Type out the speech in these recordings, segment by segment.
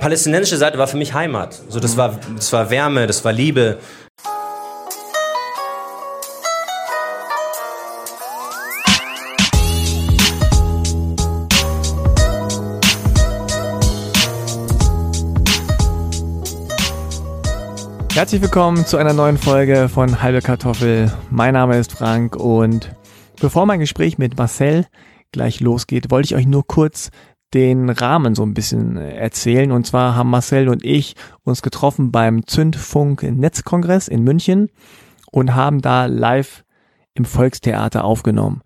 Palästinensische Seite war für mich Heimat. So, das war, das war Wärme, das war Liebe. Herzlich willkommen zu einer neuen Folge von Halbe Kartoffel. Mein Name ist Frank und bevor mein Gespräch mit Marcel gleich losgeht, wollte ich euch nur kurz den Rahmen so ein bisschen erzählen. Und zwar haben Marcel und ich uns getroffen beim Zündfunk Netzkongress in München und haben da live im Volkstheater aufgenommen.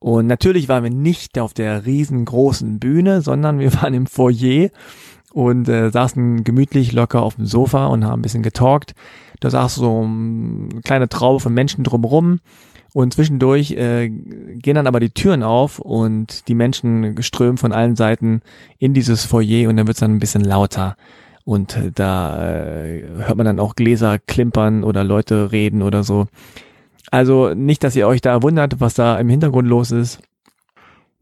Und natürlich waren wir nicht auf der riesengroßen Bühne, sondern wir waren im Foyer und äh, saßen gemütlich locker auf dem Sofa und haben ein bisschen getalkt. Da saß so eine kleine Traube von Menschen drumherum und zwischendurch äh, gehen dann aber die Türen auf und die Menschen strömen von allen Seiten in dieses Foyer und dann wird's dann ein bisschen lauter. Und äh, da äh, hört man dann auch Gläser klimpern oder Leute reden oder so. Also nicht, dass ihr euch da wundert, was da im Hintergrund los ist.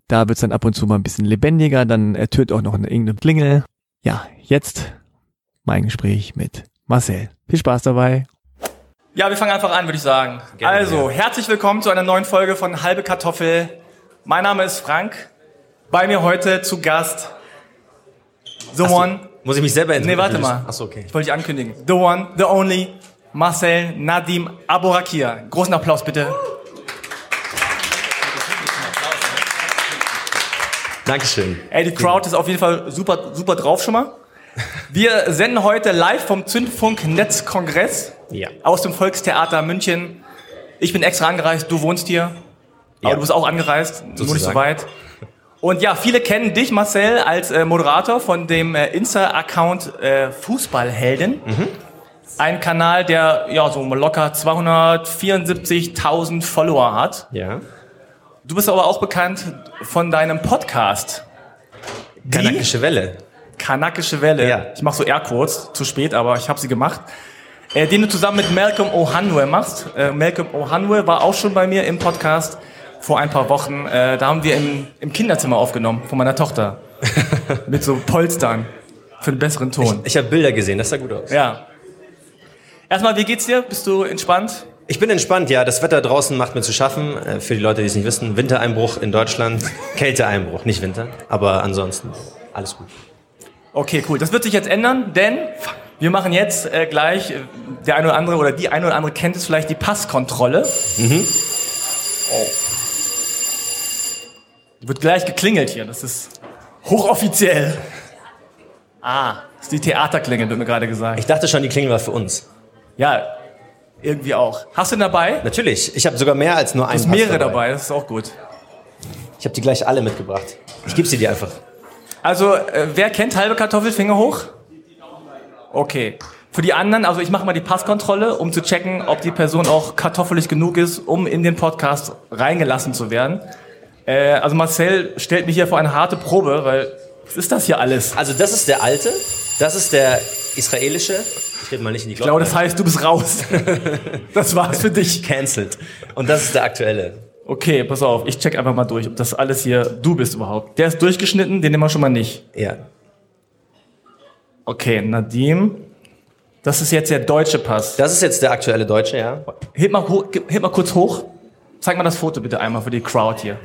Da wird's dann ab und zu mal ein bisschen lebendiger, dann ertönt auch noch eine irgendeine Klingel ja, jetzt mein Gespräch mit Marcel. Viel Spaß dabei. Ja, wir fangen einfach an, würde ich sagen. Gerne, also, ja. herzlich willkommen zu einer neuen Folge von Halbe Kartoffel. Mein Name ist Frank. Bei mir heute zu Gast The Achso, One. Muss ich mich selber Nee, warte mal. Achso, okay. Ich wollte dich ankündigen. The One, The Only, Marcel Nadim Aborakia. Großen Applaus bitte. Dankeschön. Ey, die Crowd ist auf jeden Fall super, super drauf schon mal. Wir senden heute live vom Zündfunk Netzkongress ja. aus dem Volkstheater München. Ich bin extra angereist, du wohnst hier. Aber ja. du bist auch angereist, Sozusagen. nur nicht so weit. Und ja, viele kennen dich, Marcel, als äh, Moderator von dem äh, Insta-Account äh, Fußballhelden. Mhm. Ein Kanal, der ja so locker 274.000 Follower hat. Ja. Du bist aber auch bekannt von deinem Podcast. Kanakische Welle. Kanakische Welle. Ja. Ich mache so Airquotes, zu spät, aber ich habe sie gemacht. Äh, den du zusammen mit Malcolm Ohanwe machst. Äh, Malcolm Ohanwe war auch schon bei mir im Podcast vor ein paar Wochen. Äh, da haben wir im, im Kinderzimmer aufgenommen von meiner Tochter. mit so Polstern für einen besseren Ton. Ich, ich habe Bilder gesehen, das sah gut aus. Ja. Erstmal, wie geht's dir? Bist du entspannt? Ich bin entspannt, ja. Das Wetter draußen macht mir zu schaffen. Äh, für die Leute, die es nicht wissen, Wintereinbruch in Deutschland, Kälteeinbruch, nicht Winter. Aber ansonsten alles gut. Okay, cool. Das wird sich jetzt ändern, denn wir machen jetzt äh, gleich, äh, der eine oder andere oder die eine oder andere kennt es vielleicht, die Passkontrolle. Mhm. Oh. Wird gleich geklingelt hier. Das ist hochoffiziell. Ah, das ist die Theaterklingel, wird mir gerade gesagt. Ich dachte schon, die Klingel war für uns. Ja, irgendwie auch. Hast du ihn dabei? Natürlich. Ich habe sogar mehr als nur einen. Du hast mehrere dabei. dabei. das ist auch gut. Ich habe die gleich alle mitgebracht. Ich gebe sie dir einfach. Also, äh, wer kennt halbe Kartoffel? Finger hoch. Okay. Für die anderen, also ich mache mal die Passkontrolle, um zu checken, ob die Person auch kartoffelig genug ist, um in den Podcast reingelassen zu werden. Äh, also Marcel stellt mich hier vor eine harte Probe, weil was ist das hier alles? Also das ist der alte, das ist der israelische, trete mal nicht in die Glocke. Ich glaube, das heißt, du bist raus. das war's für dich. Cancelled. Und das ist der aktuelle. Okay, pass auf, ich check einfach mal durch, ob das alles hier du bist überhaupt. Der ist durchgeschnitten, den nehmen wir schon mal nicht. Ja. Okay, Nadim. Das ist jetzt der deutsche Pass. Das ist jetzt der aktuelle deutsche, ja. Heb mal, heb mal kurz hoch. Zeig mal das Foto bitte einmal für die Crowd hier.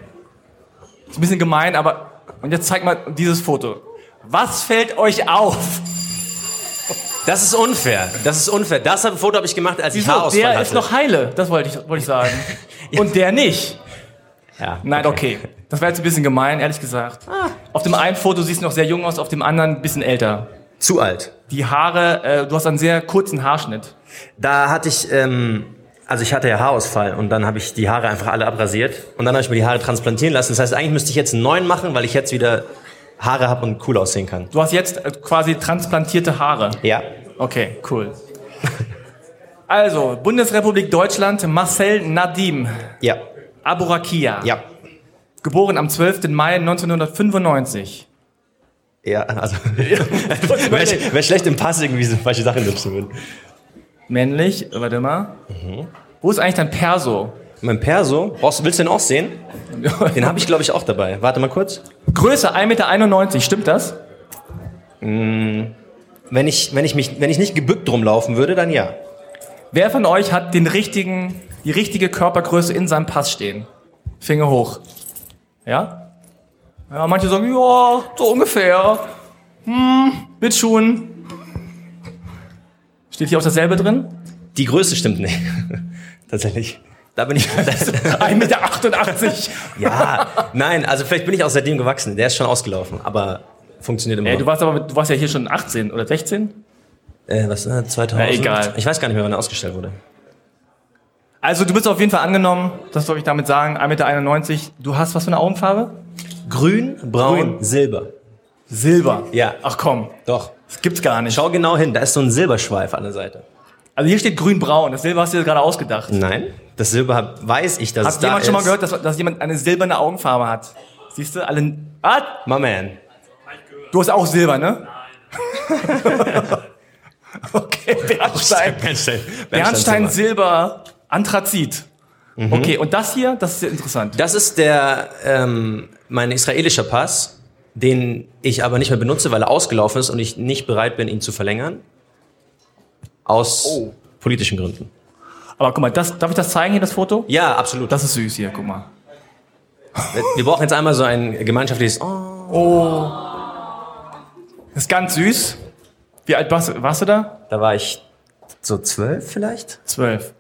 Ist ein bisschen gemein, aber und jetzt zeig mal dieses Foto. Was fällt euch auf? Das ist unfair. Das ist unfair. Das Foto habe ich gemacht, als Wieso? ich Haarausfall der hatte. ist noch heile. Das wollte ich, wollte ich sagen. Und der nicht. Ja. Nein, okay. okay. Das wäre jetzt ein bisschen gemein, ehrlich gesagt. Ah. Auf dem einen Foto siehst du noch sehr jung aus, auf dem anderen ein bisschen älter. Zu alt. Die Haare, äh, du hast einen sehr kurzen Haarschnitt. Da hatte ich, ähm, also ich hatte ja Haarausfall und dann habe ich die Haare einfach alle abrasiert und dann habe ich mir die Haare transplantieren lassen. Das heißt, eigentlich müsste ich jetzt einen neuen machen, weil ich jetzt wieder Haare habe und cool aussehen kann. Du hast jetzt äh, quasi transplantierte Haare. Ja. Okay, cool. Also, Bundesrepublik Deutschland, Marcel Nadim. Ja. Aburakia. Ja. Geboren am 12. Mai 1995. Ja, also. Wäre wär schlecht im Pass irgendwie so falsche Sachen nutzen würden. Männlich, warte mal. Mhm. Wo ist eigentlich dein Perso? Mein Perso? Brauchst, willst du den auch sehen? Den habe ich, glaube ich, auch dabei. Warte mal kurz. Größe 1,91 Meter, stimmt das? Mm, wenn ich, wenn ich mich, wenn ich nicht gebückt drum laufen würde, dann ja. Wer von euch hat den richtigen, die richtige Körpergröße in seinem Pass stehen? Finger hoch. Ja? Ja, manche sagen, ja, so ungefähr. Hm, mit Schuhen. Steht hier auch dasselbe drin? Die Größe stimmt nicht. Tatsächlich. Da bin ich. 1,88 Meter. ja, nein, also vielleicht bin ich auch seitdem gewachsen. Der ist schon ausgelaufen, aber funktioniert immer. Ey, du warst aber, du warst ja hier schon 18 oder 16? Äh, was, äh, 2000? Na, egal. Ich weiß gar nicht mehr, wann er ausgestellt wurde. Also du bist auf jeden Fall angenommen, das soll ich damit sagen, 1,91 Meter. Du hast was für eine Augenfarbe? Grün, braun, Grün. silber. Silber. Ja. Ach komm, Doch. das gibt's gar nicht. Schau genau hin, da ist so ein Silberschweif an der Seite. Also hier steht grün-braun. Das Silber hast du dir gerade ausgedacht. Nein, das Silber hab, weiß ich, dass es Hat da jemand schon mal ist. gehört, dass, dass jemand eine silberne Augenfarbe hat? Siehst du, alle. Ah, My man. du hast auch Silber, ne? okay, Bernstein. Bernstein. Bernstein, Silber. Silber, Anthrazit. Okay, und das hier, das ist sehr interessant. Das ist der, ähm, mein israelischer Pass, den ich aber nicht mehr benutze, weil er ausgelaufen ist und ich nicht bereit bin, ihn zu verlängern. Aus Oh. politischen Gründen. Aber guck mal, das, darf ich das zeigen hier, das Foto? Ja, absolut. Das ist süß hier, guck mal. Wir brauchen jetzt einmal so ein gemeinschaftliches Oh. Das ist ganz süß. Wie alt warst, warst du da? Da war ich so zwölf vielleicht? Zwölf.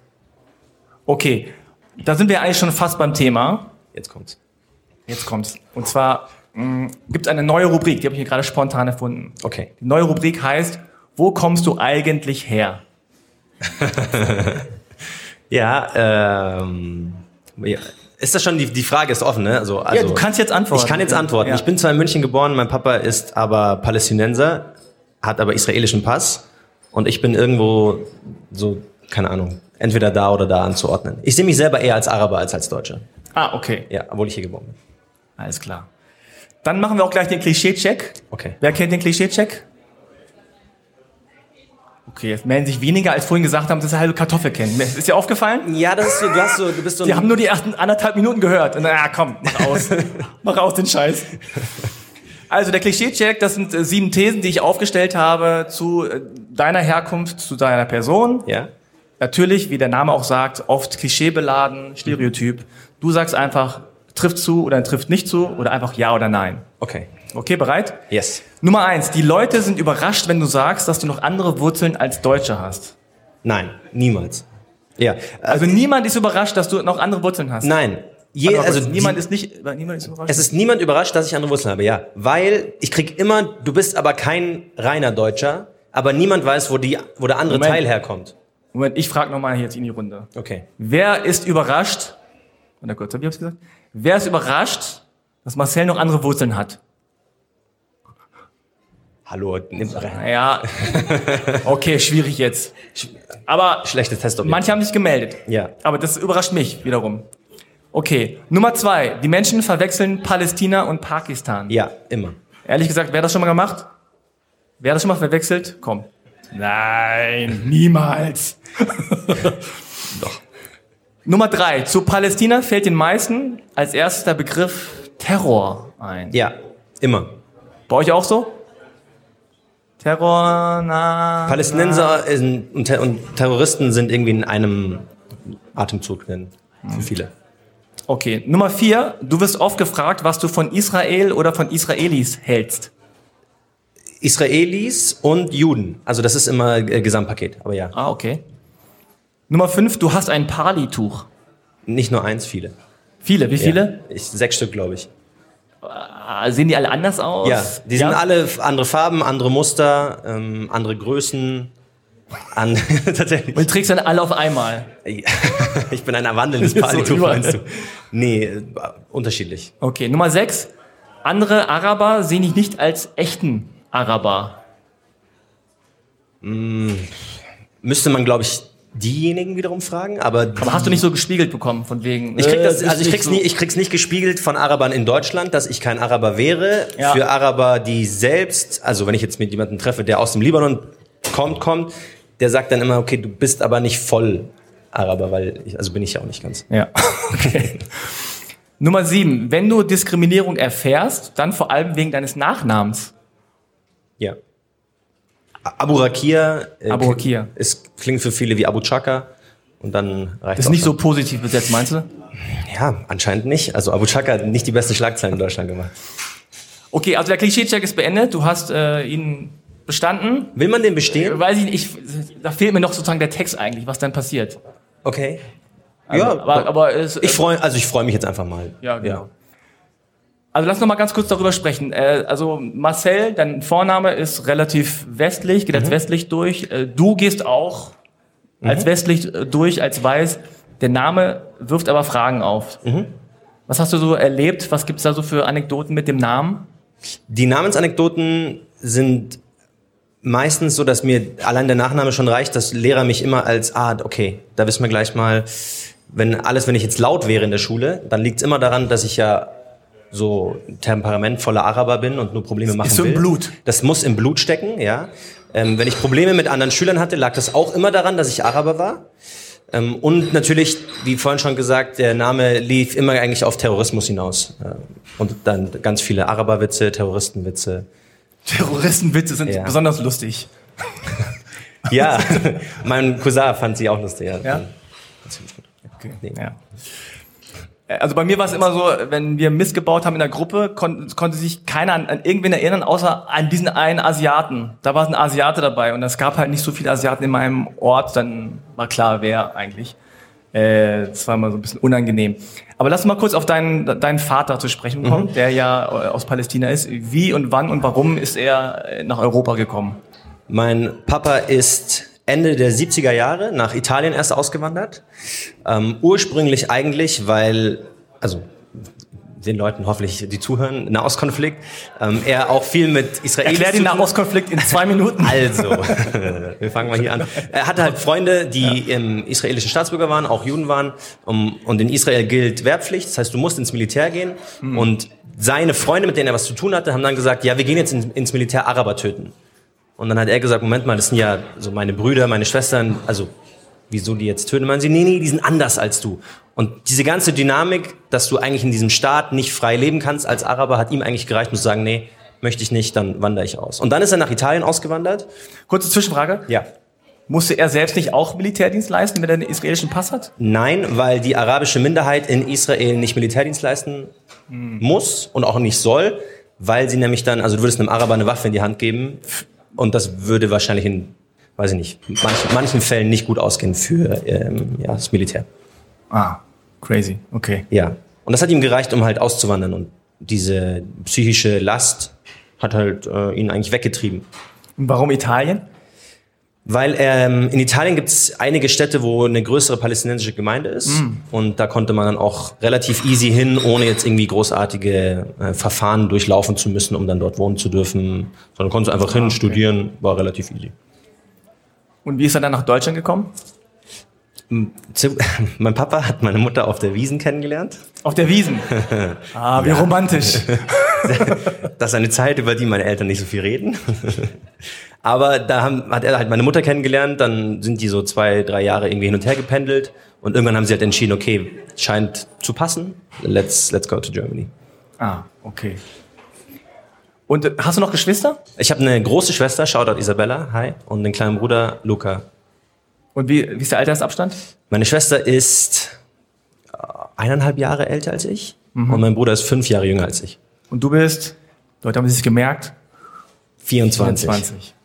Okay, da sind wir eigentlich schon fast beim Thema. Jetzt kommt's. Jetzt kommt's. Und zwar gibt es eine neue Rubrik, die habe ich hier gerade spontan erfunden. Okay. Die neue Rubrik heißt, wo kommst du eigentlich her? Ja, ähm, ja. Ist das schon, die, die Frage ist offen, ne? Also, also ja, du kannst jetzt antworten. Ich kann jetzt antworten. Ja. Ich bin zwar in München geboren, mein Papa ist aber Palästinenser, hat aber israelischen Pass und ich bin irgendwo so, keine Ahnung, entweder da oder da anzuordnen. Ich sehe mich selber eher als Araber als als Deutscher. Ah, okay. Ja, obwohl ich hier geboren bin. Alles klar. Dann machen wir auch gleich den Klischee-Check. Okay. Wer kennt den Klischee-Check? Okay, jetzt melden sich weniger, als vorhin gesagt haben, dass sie halbe Kartoffel kennen. Ist dir aufgefallen? Ja, das ist so, du hast so, du bist so Die haben nur die ersten anderthalb Minuten gehört. Und dann, ah, komm, mach aus. mach aus den Scheiß. Also der Klischee-Check, das sind äh, sieben Thesen, die ich aufgestellt habe zu äh, deiner Herkunft, zu deiner Person. Ja? Natürlich, wie der Name auch sagt, oft klischeebeladen, Stereotyp. Du sagst einfach, trifft zu oder trifft nicht zu oder einfach ja oder nein. Okay. Okay, bereit? Yes. Nummer eins, die Leute sind überrascht, wenn du sagst, dass du noch andere Wurzeln als Deutsche hast. Nein, niemals. Ja. Also niemand ist überrascht, dass du noch andere Wurzeln hast. Nein. Je, also kurz, niemand die, ist nicht, niemand ist überrascht. Es ist niemand überrascht, dass ich andere Wurzeln habe, ja. Weil ich krieg immer, du bist aber kein reiner Deutscher, aber niemand weiß, wo, die, wo der andere Moment. Teil herkommt. Moment, ich frage nochmal jetzt in die Runde. Okay. Wer ist überrascht? Warte kurz, hab ich hab's gesagt? Wer ist überrascht, dass Marcel noch andere Wurzeln hat? Hallo, nimm rein. Naja, okay, schwierig jetzt. Aber Schlechtes Testobjekt. manche haben sich gemeldet. Ja. Aber das überrascht mich wiederum. Okay, Nummer zwei. Die Menschen verwechseln Palästina und Pakistan. Ja, immer. Ehrlich gesagt, wer hat das schon mal gemacht? Wer hat das schon mal verwechselt? Komm. Nein, niemals. Doch. Nummer drei. Zu Palästina fällt den meisten als erstes der Begriff Terror ein. Ja, immer. Bei euch auch so? Terror, na. Palästinenser in, und, Ter und Terroristen sind irgendwie in einem Atemzug nennen. Für viele. Okay, Nummer vier. Du wirst oft gefragt, was du von Israel oder von Israelis hältst. Israelis und Juden. Also das ist immer äh, Gesamtpaket, aber ja. Ah, okay. Nummer fünf. Du hast ein Pali-Tuch. Nicht nur eins, viele. Viele, wie viele? Ja. Ich, sechs Stück, glaube ich. Ah, Sehen die alle anders aus? Ja, die sind alle andere Farben, andere Muster, ähm, andere Größen. An, tatsächlich. Und du trägst dann alle auf einmal. ich bin ein wandelndes So Partytuch, überall. meinst du? Nee, äh, unterschiedlich. Okay, Nummer sechs. Andere Araber sehen dich nicht als echten Araber. Müsste man, glaube ich, diejenigen wiederum fragen, aber, Aber hast du nicht so gespiegelt bekommen, von wegen. ich krieg das, äh, also ich krieg's, nicht nie, ich krieg's nicht gespiegelt von Arabern in Deutschland, dass ich kein Araber wäre. Ja. Für Araber, die selbst, also wenn ich jetzt mit jemandem treffe, der aus dem Libanon kommt, kommt, der sagt dann immer, okay, du bist aber nicht voll Araber, weil ich, also bin ich ja auch nicht ganz. so. Ja, okay. Nummer sieben. Wenn du Diskriminierung erfährst, dann vor allem wegen deines Nachnamens. Ja. Abu Rakia. Äh, Abu Rakia. Es klingt für viele wie Abu Chaka. Und dann reicht Das ist nicht so positiv besetzt, meinst du? Ja, anscheinend nicht. Also Abu Chaka hat nicht die besten Schlagzeilen in Deutschland gemacht. Okay, also der Klischee-Check ist beendet. Du hast äh, ihn bestanden. Will man den bestehen? Weiß ich nicht. Da fehlt mir noch sozusagen der Text eigentlich, was dann passiert. Okay. Also, ja, aber, aber es, ich freue, also ich freue mich jetzt einfach mal. Ja, genau. Ja. Also lass noch mal ganz kurz darüber sprechen. Äh, also Marcel, dein Vorname ist relativ westlich, geht als mhm. westlich durch. Äh, du gehst auch mhm. als westlich äh, durch, als weiß. Der Name wirft aber Fragen auf. Mhm. Was hast du so erlebt? Was gibt's da so für Anekdoten mit dem Namen? Die Namensanekdoten sind meistens so, dass mir allein der Nachname schon reicht, dass Lehrer mich immer als, ah, okay, da wissen wir gleich mal, wenn alles, wenn ich jetzt laut wäre in der Schule, dann liegt es immer daran, dass ich ja so temperamentvoller Araber bin und nur Probleme machen ist will. im Blut. Das muss im Blut stecken, ja. Ähm, wenn ich Probleme mit anderen Schülern hatte, lag das auch immer daran, dass ich Araber war. Ähm, und natürlich, wie vorhin schon gesagt, der Name lief immer eigentlich auf Terrorismus hinaus. Äh, und dann ganz viele Araberwitze, Terroristenwitze. Terroristenwitze sind ja. besonders lustig. ja, mein Cousin fand sie auch lustig. Ja. ja? Okay. Nee. ja. Äh, also bei mir war es immer so, wenn wir Mist gebaut haben in der Gruppe, kon konnte sich keiner an, an irgendwen erinnern, außer an diesen einen Asiaten. Da war ein Asiate dabei und es gab halt nicht so viele Asiaten in meinem Ort, dann war klar, wer eigentlich. Äh, das war immer so ein bisschen unangenehm. Aber lass mal kurz auf deinen, deinen Vater zu sprechen kommen, mhm. der ja äh, aus Palästina ist. Wie und wann und warum ist er nach Europa gekommen? Mein Papa ist Ende der 70er Jahre nach Italien erst ausgewandert. Ähm, ursprünglich eigentlich, weil, also den Leuten hoffentlich, die zuhören, Nahostkonflikt. Ähm, er auch viel mit Israelis Erklär den Nahostkonflikt in zwei Minuten. Also, wir fangen mal hier an. Er hatte halt Freunde, die ja. im israelischen Staatsbürger waren, auch Juden waren. Um, und in Israel gilt Wehrpflicht, das heißt, du musst ins Militär gehen. Mhm. Und seine Freunde, mit denen er was zu tun hatte, haben dann gesagt, ja, wir gehen jetzt in, ins Militär Araber töten. Und dann hat er gesagt, Moment mal, das sind ja so meine Brüder, meine Schwestern, also wieso die jetzt töten? Man sie, nee, nee, die sind anders als du. Und diese ganze Dynamik, dass du eigentlich in diesem Staat nicht frei leben kannst als Araber, hat ihm eigentlich gereicht, muss sagen, nee, möchte ich nicht, dann wandere ich aus. Und dann ist er nach Italien ausgewandert. Kurze Zwischenfrage. Ja. Musste er selbst nicht auch Militärdienst leisten, wenn er einen israelischen Pass hat? Nein, weil die arabische Minderheit in Israel nicht Militärdienst leisten hm. muss und auch nicht soll, weil sie nämlich dann, also du würdest einem Araber eine Waffe in die Hand geben, und das würde wahrscheinlich in, weiß ich nicht, manchen, manchen Fällen nicht gut ausgehen für ähm, ja, das Militär. Ah, crazy, okay. Ja. Und das hat ihm gereicht, um halt auszuwandern. Und diese psychische Last hat halt äh, ihn eigentlich weggetrieben. Und warum Italien? Weil ähm, in Italien gibt es einige Städte, wo eine größere palästinensische Gemeinde ist. Mm. Und da konnte man dann auch relativ easy hin, ohne jetzt irgendwie großartige äh, Verfahren durchlaufen zu müssen, um dann dort wohnen zu dürfen. Sondern konnte einfach ah, hin, okay. studieren, war relativ easy. Und wie ist er dann nach Deutschland gekommen? Mein Papa hat meine Mutter auf der Wiesen kennengelernt. Auf der Wiesen? Ah, wie ja. romantisch. Das ist eine Zeit, über die meine Eltern nicht so viel reden. Aber da haben, hat er halt meine Mutter kennengelernt, dann sind die so zwei, drei Jahre irgendwie hin und her gependelt und irgendwann haben sie halt entschieden, okay, scheint zu passen, let's, let's go to Germany. Ah, okay. Und äh, hast du noch Geschwister? Ich habe eine große Schwester, Shoutout Isabella, hi, und einen kleinen Bruder, Luca. Und wie, wie ist der Altersabstand? Meine Schwester ist äh, eineinhalb Jahre älter als ich mhm. und mein Bruder ist fünf Jahre jünger als ich. Und du bist, Leute haben sich gemerkt, 24. 24.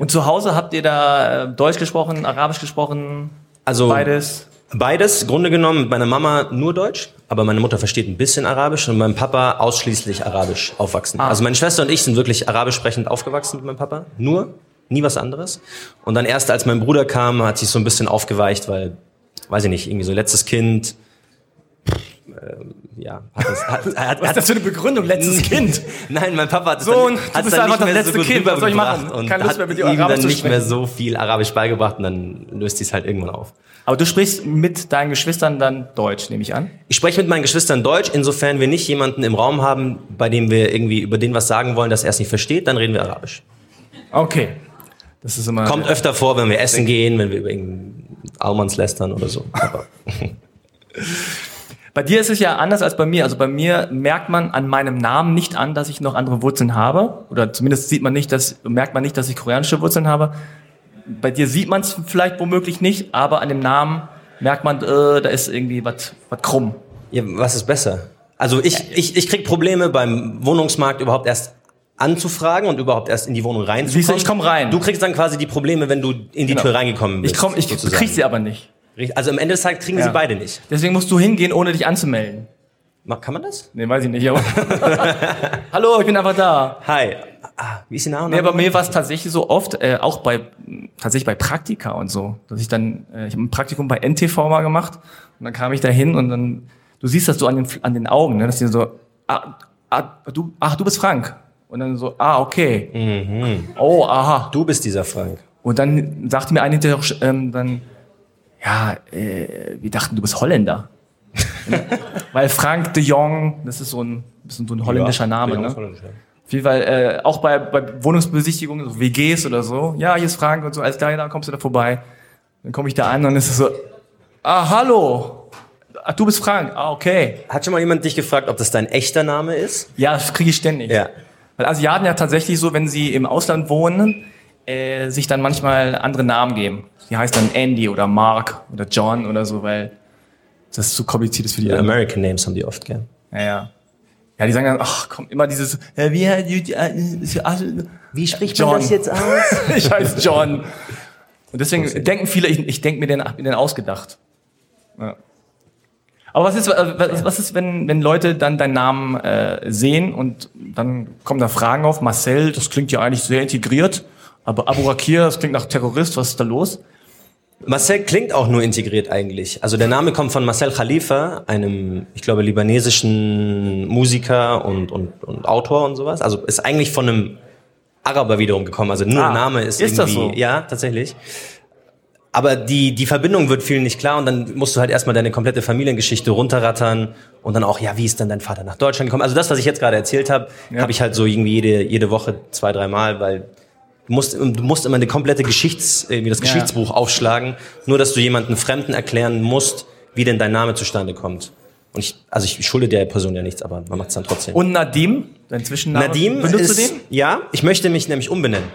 Und zu Hause habt ihr da äh, Deutsch gesprochen, Arabisch gesprochen? Also beides? Beides, Grunde genommen mit meiner Mama nur Deutsch, aber meine Mutter versteht ein bisschen Arabisch und mein Papa ausschließlich Arabisch aufwachsen. Ah. Also meine Schwester und ich sind wirklich arabisch sprechend aufgewachsen mit meinem Papa, nur, nie was anderes. Und dann erst als mein Bruder kam, hat sich so ein bisschen aufgeweicht, weil, weiß ich nicht, irgendwie so letztes Kind, ähm, ja, hat das, hat, hat, Was ist das für eine Begründung, letztes Kind? Nein, mein Papa hat es Sohn, dann, hat du bist einfach das letzte so Kind, was soll ich machen? Und Keine Lust mehr mit dir ihm Arabisch dann nicht mehr so viel Arabisch beigebracht und dann löst sich halt irgendwann auf. Aber du sprichst mit deinen Geschwistern dann Deutsch, nehme ich an? Ich spreche mit meinen Geschwistern Deutsch, insofern wir nicht jemanden im Raum haben, bei dem wir irgendwie über den was sagen wollen, das er es nicht versteht, dann reden wir Arabisch. Okay. Das ist immer Kommt öfter vor, wenn wir essen gehen, wenn wir über Almans lästern oder so. Bei dir ist es ja anders als bei mir. Also bei mir merkt man an meinem Namen nicht an, dass ich noch andere Wurzeln habe. Oder zumindest sieht man nicht, dass, merkt man nicht, dass ich koreanische Wurzeln habe. Bei dir sieht man es vielleicht womöglich nicht, aber an dem Namen merkt man, äh, da ist irgendwie was krumm. Ja, was ist besser? Also ich, ich, ich krieg Probleme beim Wohnungsmarkt überhaupt erst anzufragen und überhaupt erst in die Wohnung reinzukommen. Siehst du, ich komme rein. Du kriegst dann quasi die Probleme, wenn du in die Genau. Tür reingekommen bist. Ich komm, ich sozusagen. krieg sie aber nicht. Also am Ende des Tages kriegen Ja. sie beide nicht. Deswegen musst du hingehen, ohne dich anzumelden. Kann man das? Nee, weiß ich nicht, aber. Hallo, ich bin einfach da. Hi. Ah, wie ist die Name? Nee, bei mir war es tatsächlich so oft, äh, auch bei tatsächlich bei Praktika und so, dass ich dann, äh, ich habe ein Praktikum bei NTV mal gemacht und dann kam ich da hin und dann, du siehst das so an den, an den Augen, ne, dass die so, ah, ah, du, ach, du bist Frank. Und dann so, ah, okay. Oh, aha. Du bist dieser Frank. Und dann sagte mir ein hinterher, ähm, dann, ja, äh, wir dachten, du bist Holländer. Weil Frank de Jong, das ist so ein, bisschen so ein holländischer Name, ne? Auf jeden Fall, äh, auch bei, bei Wohnungsbesichtigungen, so WGs oder so. Ja, hier ist Frank und so, alles klar, da kommst du da vorbei. Dann komme ich da an und es ist so, ah, hallo. Ach, du bist Frank. Ah, okay. Hat schon mal jemand dich gefragt, ob das dein echter Name ist? Ja, das kriege ich ständig. Ja. Weil Asiaten ja tatsächlich so, wenn sie im Ausland wohnen, äh, sich dann manchmal andere Namen geben. Die heißt dann Andy oder Mark oder John oder so, weil das zu kompliziert ist für die. American Names haben die oft gern. Ja, ja. Ja, die sagen dann, ach komm, immer dieses, äh, wie, äh, ach, Wie spricht John. man das jetzt aus? ich heiße John. Und deswegen denken viele, ich, ich denke mir den, den ausgedacht. Ja. Aber was ist, äh, was, was ist, wenn, wenn Leute dann deinen Namen äh, sehen und dann kommen da Fragen auf? Marcel, das klingt ja eigentlich sehr integriert, aber Abu Rakir, das klingt nach Terrorist, was ist da los? Marcel klingt auch nur integriert eigentlich. Also der Name kommt von Marcel Khalifa, einem, ich glaube, libanesischen Musiker und, und, und Autor und sowas. Also ist eigentlich von einem Araber wiederum gekommen. Also nur Ah, der Name ist, ist das irgendwie. so? Ja, tatsächlich. Aber die, die Verbindung wird vielen nicht klar und dann musst du halt erstmal deine komplette Familiengeschichte runterrattern und dann auch, ja, wie ist denn dein Vater nach Deutschland gekommen? Also das, was ich jetzt gerade erzählt habe, Ja. habe ich halt so irgendwie jede, jede Woche zwei, dreimal, weil du musst, du musst immer eine komplette Geschichts, irgendwie das Ja. Geschichtsbuch aufschlagen, nur dass du jemanden Fremden erklären musst, wie denn dein Name zustande kommt. Und ich, also ich schulde der Person ja nichts, aber man macht es dann trotzdem. Und Nadim, dein Zwischenname. Nadim benutzt ist, du den? ja, ich möchte mich nämlich umbenennen.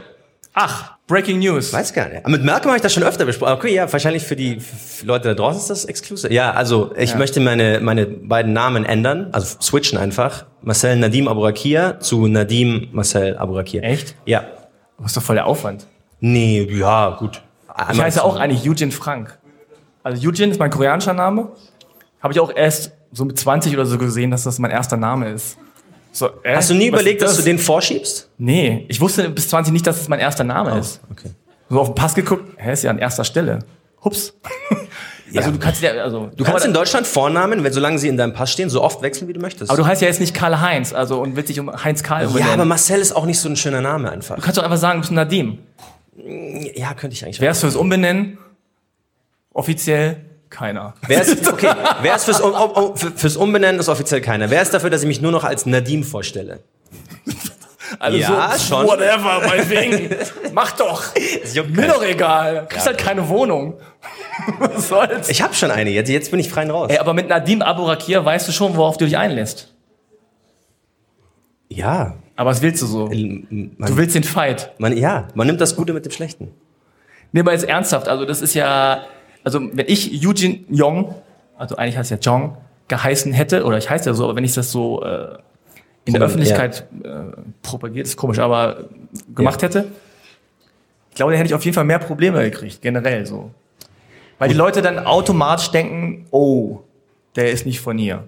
Ach, Breaking News. Weiß gar nicht. Mit Malcolm habe ich das schon öfter besprochen. Okay, ja, wahrscheinlich für die für Leute da draußen ist das exclusive. Ja, also ich Ja. möchte meine, meine beiden Namen ändern, also switchen einfach. Marcel Nadim Aburakia zu Nadim Marcel Aburakia. Echt? Ja. Das ist doch voll der Aufwand. Nee, ja, gut. Ich Einmal heiße zu- auch eigentlich Eugene Frank. Also Eugene ist mein koreanischer Name. Habe ich auch erst so mit 20 oder so gesehen, dass das mein erster Name ist. So, äh, Hast du nie überlegt, ist dass du den vorschiebst? Nee, ich wusste bis 20 nicht, dass es mein erster Name ist. Okay. So auf den Pass geguckt, hä, ist ja an erster Stelle. Hups. Also du kannst ja, also Du kannst in Deutschland Vornamen, wenn solange sie in deinem Pass stehen, so oft wechseln, wie du möchtest. aber du heißt ja jetzt nicht Karl Heinz, also und willst dich um Heinz Karl ja, aber Marcel ist auch nicht so ein schöner Name einfach. Du kannst doch einfach sagen, du bist Nadim. Ja, könnte ich eigentlich. Wer ist fürs Umbenennen? Offiziell keiner. Wer ist, okay, wer ist fürs, um, um, für- fürs Umbenennen ist offiziell keiner. Wer ist dafür, dass ich mich nur noch als Nadim vorstelle? Also Ja, so, schon. Whatever, meinetwegen. Mach doch. Mir doch egal. Kriegst halt keine Wohnung. Was soll's? Ich habe schon eine, jetzt, jetzt bin ich frei raus. Ey, aber mit Nadim Aburakir weißt du schon, worauf du dich einlässt. Ja. Aber was willst du so? Man, Du willst den Fight. man, ja, man nimmt das Gute mit dem Schlechten. Nee, aber jetzt ernsthaft, also das ist ja, also wenn ich Eugene Yong, also eigentlich heißt ja Jong, geheißen hätte, oder ich heiße ja so, aber wenn ich das so äh, in der Ja. Öffentlichkeit äh, propagiert, ist komisch, aber gemacht hätte, ich glaube, dann hätte ich auf jeden Fall mehr Probleme gekriegt, generell so. Weil die Leute dann automatisch denken, oh, der ist nicht von hier.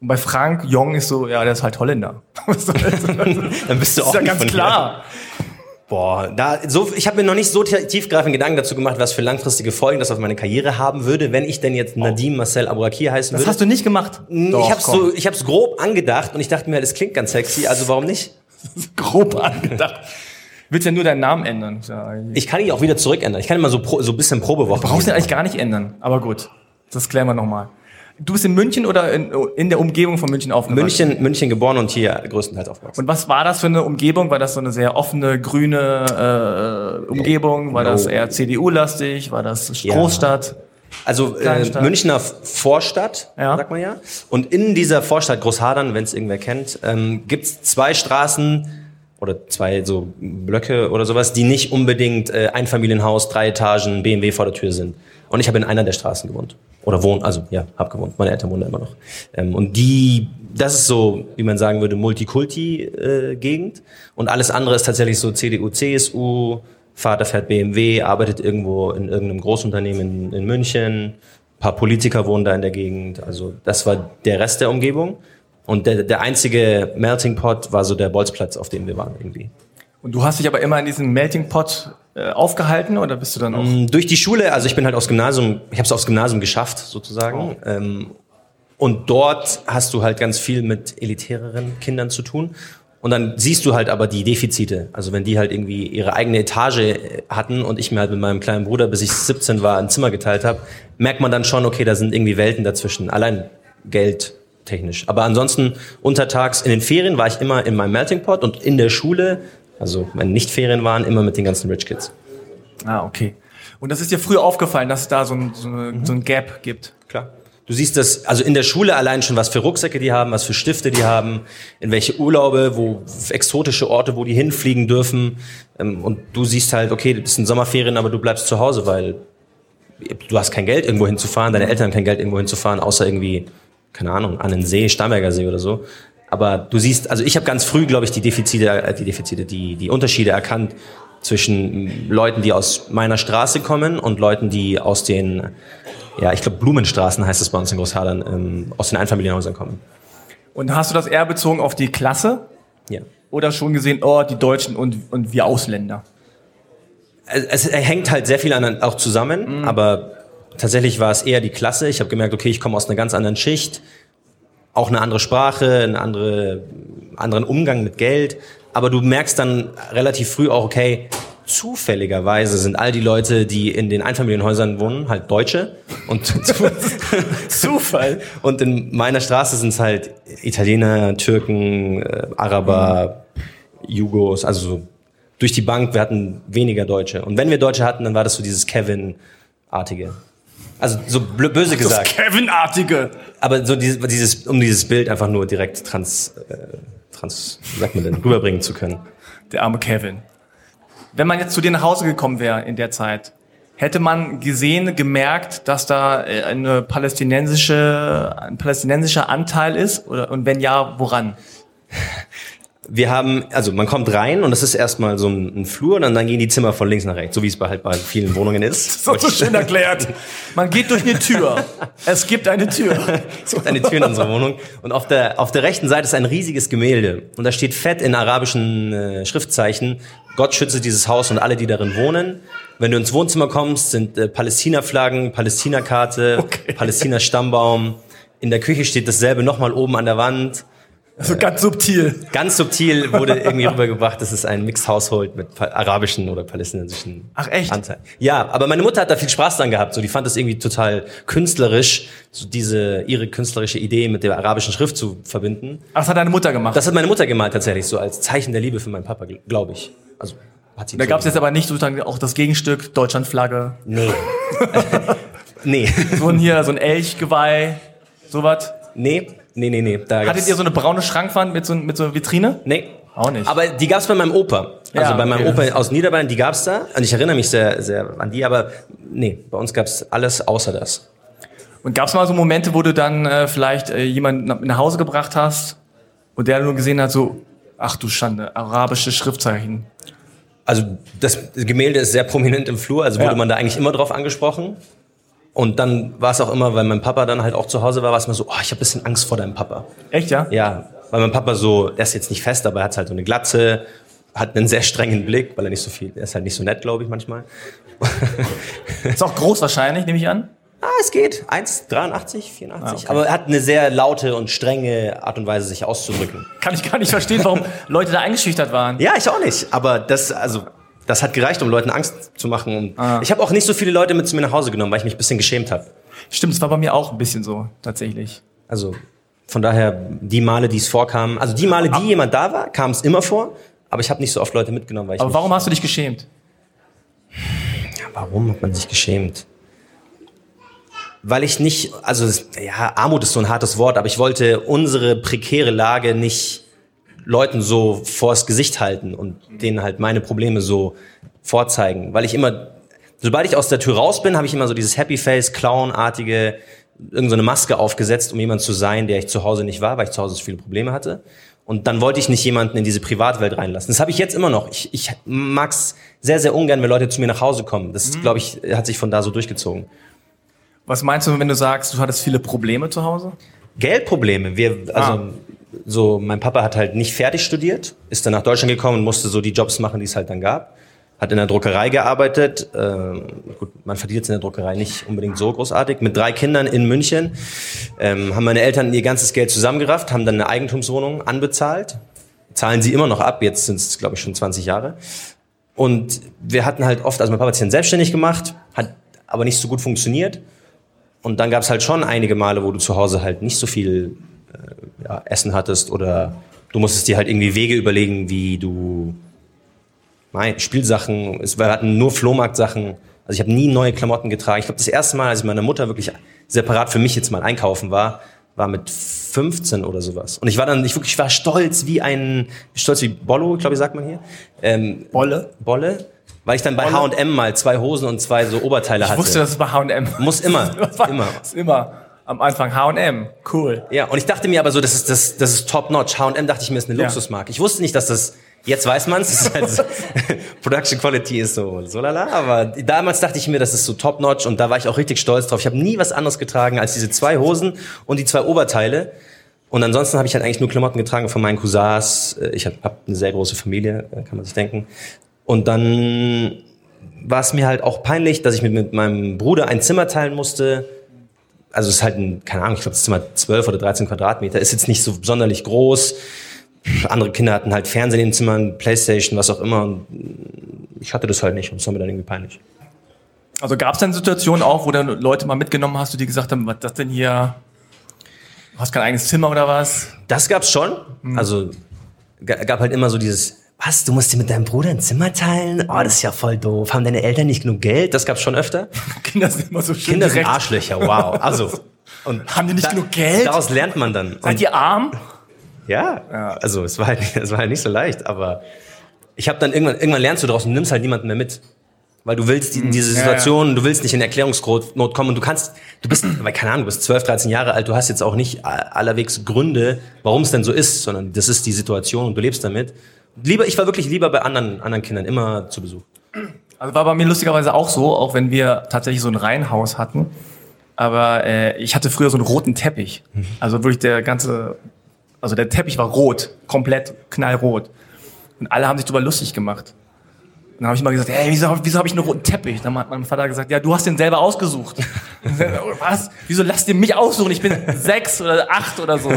Und bei Frank Jong ist so, ja, der ist halt Holländer. Das? Dann bist du ist auch ja nicht ganz von hier. Boah, da, so, ich habe mir noch nicht so tie- tiefgreifende Gedanken dazu gemacht, was für langfristige Folgen das auf meine Karriere haben würde, wenn ich denn jetzt Nadim Marcel Abourakir heißen Das würde. hast du nicht gemacht. ich habe so, ich hab's grob angedacht und ich dachte mir, das klingt ganz sexy, also warum nicht? grob angedacht. Willst ja nur deinen Namen ändern. Ja Ich kann ihn auch wieder zurückändern. Ich kann immer so, pro, so ein bisschen Probewoche. brauchst du eigentlich gar nicht ändern. Aber gut, das klären wir nochmal. Du bist in München oder in, in der Umgebung von München aufgewachsen? München, München geboren und hier größtenteils aufgewachsen. Und was war das für eine Umgebung? War das so eine sehr offene, grüne äh, Umgebung? War das No. eher CDU-lastig? War das Ja. Großstadt? Also äh, Münchner Vorstadt, ja. sagt man ja. Und in dieser Vorstadt Großhadern, wenn es irgendwer kennt, ähm, gibt es zwei Straßen oder zwei so Blöcke oder sowas, die nicht unbedingt äh, Einfamilienhaus, drei Etagen, BMW vor der Tür sind. Und ich habe in einer der Straßen gewohnt. Oder wohnt, also ja, hab gewohnt. Meine Eltern wohnen da immer noch. Ähm, und die, das ist so, wie man sagen würde, Multikulti-Gegend. Äh, und alles andere ist tatsächlich so CDU, CSU, Vater fährt BMW, arbeitet irgendwo in irgendeinem Großunternehmen in, in München. Ein paar Politiker wohnen da in der Gegend. Also das war der Rest der Umgebung. Und der, der einzige Melting Pot war so der Bolzplatz, auf dem wir waren irgendwie. Und du hast dich aber immer in diesem Melting Pot äh, aufgehalten oder bist du dann auch? Mm, durch die Schule, also ich bin halt aufs Gymnasium, ich habe es aufs Gymnasium geschafft sozusagen. Oh. Ähm, und dort hast du halt ganz viel mit elitäreren Kindern zu tun. Und dann siehst du halt aber die Defizite. Also wenn die halt irgendwie ihre eigene Etage äh, hatten und ich mir halt mit meinem kleinen Bruder, bis ich 17 war, ein Zimmer geteilt habe, merkt man dann schon, okay, da sind irgendwie Welten dazwischen. Allein Geld technisch. Aber ansonsten untertags in den Ferien war ich immer in meinem Melting Pot und in der Schule, also meine Nicht-Ferien waren, immer mit den ganzen Rich Kids. Ah, okay. Und das ist dir früher aufgefallen, dass es da so ein, so, eine, mhm. so ein Gap gibt? Klar. Du siehst das, also in der Schule allein schon, was für Rucksäcke die haben, was für Stifte die haben, in welche Urlaube, wo exotische Orte, wo die hinfliegen dürfen. Ähm, und du siehst halt, okay, das sind Sommerferien, aber du bleibst zu Hause, weil du hast kein Geld, irgendwo hinzufahren, deine Eltern haben kein Geld, irgendwo hinzufahren, außer irgendwie, keine Ahnung, an den See, Starnberger See oder so. Aber du siehst, also ich habe ganz früh, glaube ich, die Defizite, äh, die Defizite, die, die Unterschiede erkannt zwischen Leuten, die aus meiner Straße kommen und Leuten, die aus den ja, ich glaube Blumenstraßen heißt es bei uns in Großhadern, ähm, aus den Einfamilienhäusern kommen. Und hast du das eher bezogen auf die Klasse? Ja. Oder schon gesehen, oh, die Deutschen und, und wir Ausländer? Es, es hängt halt sehr viel an, auch zusammen, mhm. aber tatsächlich war es eher die Klasse. Ich habe gemerkt, okay, ich komme aus einer ganz anderen Schicht, auch eine andere Sprache, einen andere, anderen Umgang mit Geld. Aber du merkst dann relativ früh auch, okay, zufälligerweise sind all die Leute, die in den Einfamilienhäusern wohnen, halt Deutsche. Und Zufall. Und in meiner Straße sind es halt Italiener, Türken, äh, Araber. Jugos, also so durch die Bank, wir hatten weniger Deutsche. Und wenn wir Deutsche hatten, dann war das so dieses Kevin-artige. Also so böse Ach, gesagt. Das Kevin-artige. Aber so dieses, dieses, um dieses Bild einfach nur direkt trans, äh, trans, wie sagt man denn, rüberbringen zu können. Der arme Kevin. Wenn man jetzt zu dir nach Hause gekommen wäre in der Zeit, hätte man gesehen, gemerkt, dass da äh, eine palästinensische, ein palästinensischer Anteil ist? Oder, und wenn ja, woran? Wir haben, also man kommt rein und das ist erstmal so ein, ein Flur und dann gehen die Zimmer von links nach rechts, so wie es bei, halt bei vielen Wohnungen ist. So, so schön erklärt. Man geht durch eine Tür. Es gibt eine Tür. es gibt eine Tür in unserer Wohnung und auf der, auf der rechten Seite ist ein riesiges Gemälde und da steht fett in arabischen äh, Schriftzeichen, Gott schütze dieses Haus und alle, die darin wohnen. Wenn du ins Wohnzimmer kommst, sind äh, Palästina-Flaggen, Palästina-Karte, okay. Palästina-Stammbaum. In der Küche steht dasselbe nochmal oben an der Wand. Also ganz subtil. Ganz subtil wurde irgendwie rübergebracht, das ist ein Mixed Household mit arabischen oder palästinensischen Ach echt? Anteil. Ja, aber meine Mutter hat da viel Spaß dran gehabt. So, die fand das irgendwie total künstlerisch, so diese ihre künstlerische Idee mit der arabischen Schrift zu verbinden. Ach, das hat deine Mutter gemacht? Das hat meine Mutter gemalt tatsächlich, so als Zeichen der Liebe für meinen Papa, glaube ich. Also hat sie Da so gab es jetzt aber nicht sozusagen auch das Gegenstück Deutschlandflagge. Nee. nee. So ein hier so ein Elchgeweih, sowas. Nee. Nee, nee, nee. Da Hattet ihr so eine braune Schrankwand mit so, mit so einer Vitrine? Nee. Auch nicht. Aber die gab's bei meinem Opa. Also ja, bei meinem Opa aus Niederbayern, die gab's da. Und ich erinnere mich sehr, sehr an die, aber nee, bei uns gab's alles außer das. Und gab's mal so Momente, wo du dann äh, vielleicht äh, jemanden nach Hause gebracht hast und der nur gesehen hat, so, ach du Schande, arabische Schriftzeichen. Also das Gemälde ist sehr prominent im Flur, also wurde ja. man da eigentlich immer drauf angesprochen. Und dann war es auch immer, weil mein Papa dann halt auch zu Hause war, war es immer so, oh, ich habe ein bisschen Angst vor deinem Papa. Echt, ja? Ja, weil mein Papa so, der ist jetzt nicht fest, aber er hat halt so eine Glatze, hat einen sehr strengen Blick, weil er nicht so viel, er ist halt nicht so nett, glaube ich, manchmal. ist auch groß wahrscheinlich, nehme ich an. Ah, es geht. 1,83, 84. Ah, okay. Aber er hat eine sehr laute und strenge Art und Weise, sich auszudrücken. Kann ich gar nicht verstehen, warum Leute da eingeschüchtert waren. Ja, ich auch nicht. Aber das, also, das hat gereicht, um Leuten Angst zu machen. Ah. Ich habe auch nicht so viele Leute mit zu mir nach Hause genommen, weil ich mich ein bisschen geschämt habe. Stimmt, es war bei mir auch ein bisschen so, tatsächlich. Also von daher, die Male, die es vorkam, also die Male, die aber jemand da war, kam es immer vor, aber ich habe nicht so oft Leute mitgenommen. Weil ich aber warum hast du dich geschämt? Ja, warum hat man sich geschämt? weil ich nicht, also ja, Armut ist so ein hartes Wort, aber ich wollte unsere prekäre Lage nicht Leuten so vors Gesicht halten und denen halt meine Probleme so vorzeigen, weil ich immer, sobald ich aus der Tür raus bin, habe ich immer so dieses Happy Face, Clown-artige, irgendeine so Maske aufgesetzt, um jemand zu sein, der ich zu Hause nicht war, weil ich zu Hause so viele Probleme hatte. Und dann wollte ich nicht jemanden in diese Privatwelt reinlassen. Das habe ich jetzt immer noch. Ich, ich mag es sehr, sehr ungern, wenn Leute zu mir nach Hause kommen. Das, mhm. glaube ich, hat sich von da so durchgezogen. Was meinst du, wenn du sagst, du hattest viele Probleme zu Hause? Geldprobleme. Wir, also ah. So, mein Papa hat halt nicht fertig studiert, ist dann nach Deutschland gekommen und musste so die Jobs machen, die es halt dann gab hat in der Druckerei gearbeitet. Äh, gut, man verdient jetzt in der Druckerei nicht unbedingt so großartig. Mit drei Kindern in München ähm, haben meine Eltern ihr ganzes Geld zusammengerafft, haben dann eine Eigentumswohnung anbezahlt. Zahlen sie immer noch ab, jetzt sind es, glaube ich, schon 20 Jahre. Und wir hatten halt oft, also mein Papa hat sich dann selbstständig gemacht, hat aber nicht so gut funktioniert. Und dann gab es halt schon einige Male, wo du zu Hause halt nicht so viel äh, ja, Essen hattest oder du musstest dir halt irgendwie Wege überlegen, wie du Nein, Spielsachen, es, wir hatten nur Flohmarktsachen. Also ich habe nie neue Klamotten getragen. Ich glaube, das erste Mal, als meine Mutter wirklich separat für mich jetzt mal einkaufen war, war mit 15 oder sowas. Und ich war dann, ich wirklich war stolz wie ein, stolz wie Bollo, glaube ich, sagt man hier. Ähm, Bolle? Bolle. Weil ich dann bei H&M mal zwei Hosen und zwei so Oberteile ich hatte. Ich wusste, dass es bei H&M. Muss immer, immer. Ist immer am Anfang H&M, cool. Ja, und ich dachte mir aber so, das ist das, das ist top notch. H&M dachte ich mir ist eine Luxusmarke. Ich wusste nicht, dass das Jetzt weiß man es. Halt so, Production Quality ist so, so lala. Aber damals dachte ich mir, das ist so top notch und da war ich auch richtig stolz drauf. Ich habe nie was anderes getragen als diese zwei Hosen und die zwei Oberteile. Und ansonsten habe ich halt eigentlich nur Klamotten getragen von meinen Cousins. Äh, ich habe hab eine sehr große Familie, äh, kann man sich denken. Und dann war es mir halt auch peinlich, dass ich mit, mit meinem Bruder ein Zimmer teilen musste. Also es ist halt ein, keine Ahnung, ich glaube, das Zimmer 12 oder 13 Quadratmeter, ist jetzt nicht so sonderlich groß andere Kinder hatten halt Fernsehen in den Zimmern, Playstation, was auch immer. Und ich hatte das halt nicht und das war mir dann irgendwie peinlich. Also gab es dann Situationen auch, wo dann Leute mal mitgenommen hast, die gesagt haben, was ist das denn hier? Du hast kein eigenes Zimmer oder was? Das gab's schon. Mhm. Also gab halt immer so dieses, was, du musst dir mit deinem Bruder ein Zimmer teilen? Oh, das ist ja voll doof. Haben deine Eltern nicht genug Geld? Das gab's schon öfter. Kinder sind immer so schön Kinder direkt. sind Arschlöcher, wow. Also, und haben die nicht da, genug Geld? Daraus lernt man dann. Seid ihr arm? Ja, ja. also es war, halt, es war halt nicht so leicht, aber ich habe dann irgendwann, irgendwann lernst du daraus und nimmst halt niemanden mehr mit. Weil du willst in diese Situation, ja, ja. du willst nicht in Erklärungsnot kommen und du kannst, du bist, weil keine Ahnung, du bist 12, 13 Jahre alt, du hast jetzt auch nicht allerwegs Gründe, warum es denn so ist, sondern das ist die Situation und du lebst damit. Lieber, ich war wirklich lieber bei anderen, anderen Kindern immer zu Besuch. Also war bei mir lustigerweise auch so, auch wenn wir tatsächlich so ein Reihenhaus hatten. Aber äh, ich hatte früher so einen roten Teppich. Mhm. Also wirklich der ganze also der Teppich war rot, komplett knallrot. Und alle haben sich darüber lustig gemacht. Und dann habe ich mal gesagt, hey, wieso, wieso habe ich einen roten Teppich? Dann hat mein Vater gesagt, ja, du hast den selber ausgesucht. Was? Wieso lasst ihr mich aussuchen? Ich bin sechs oder acht oder so.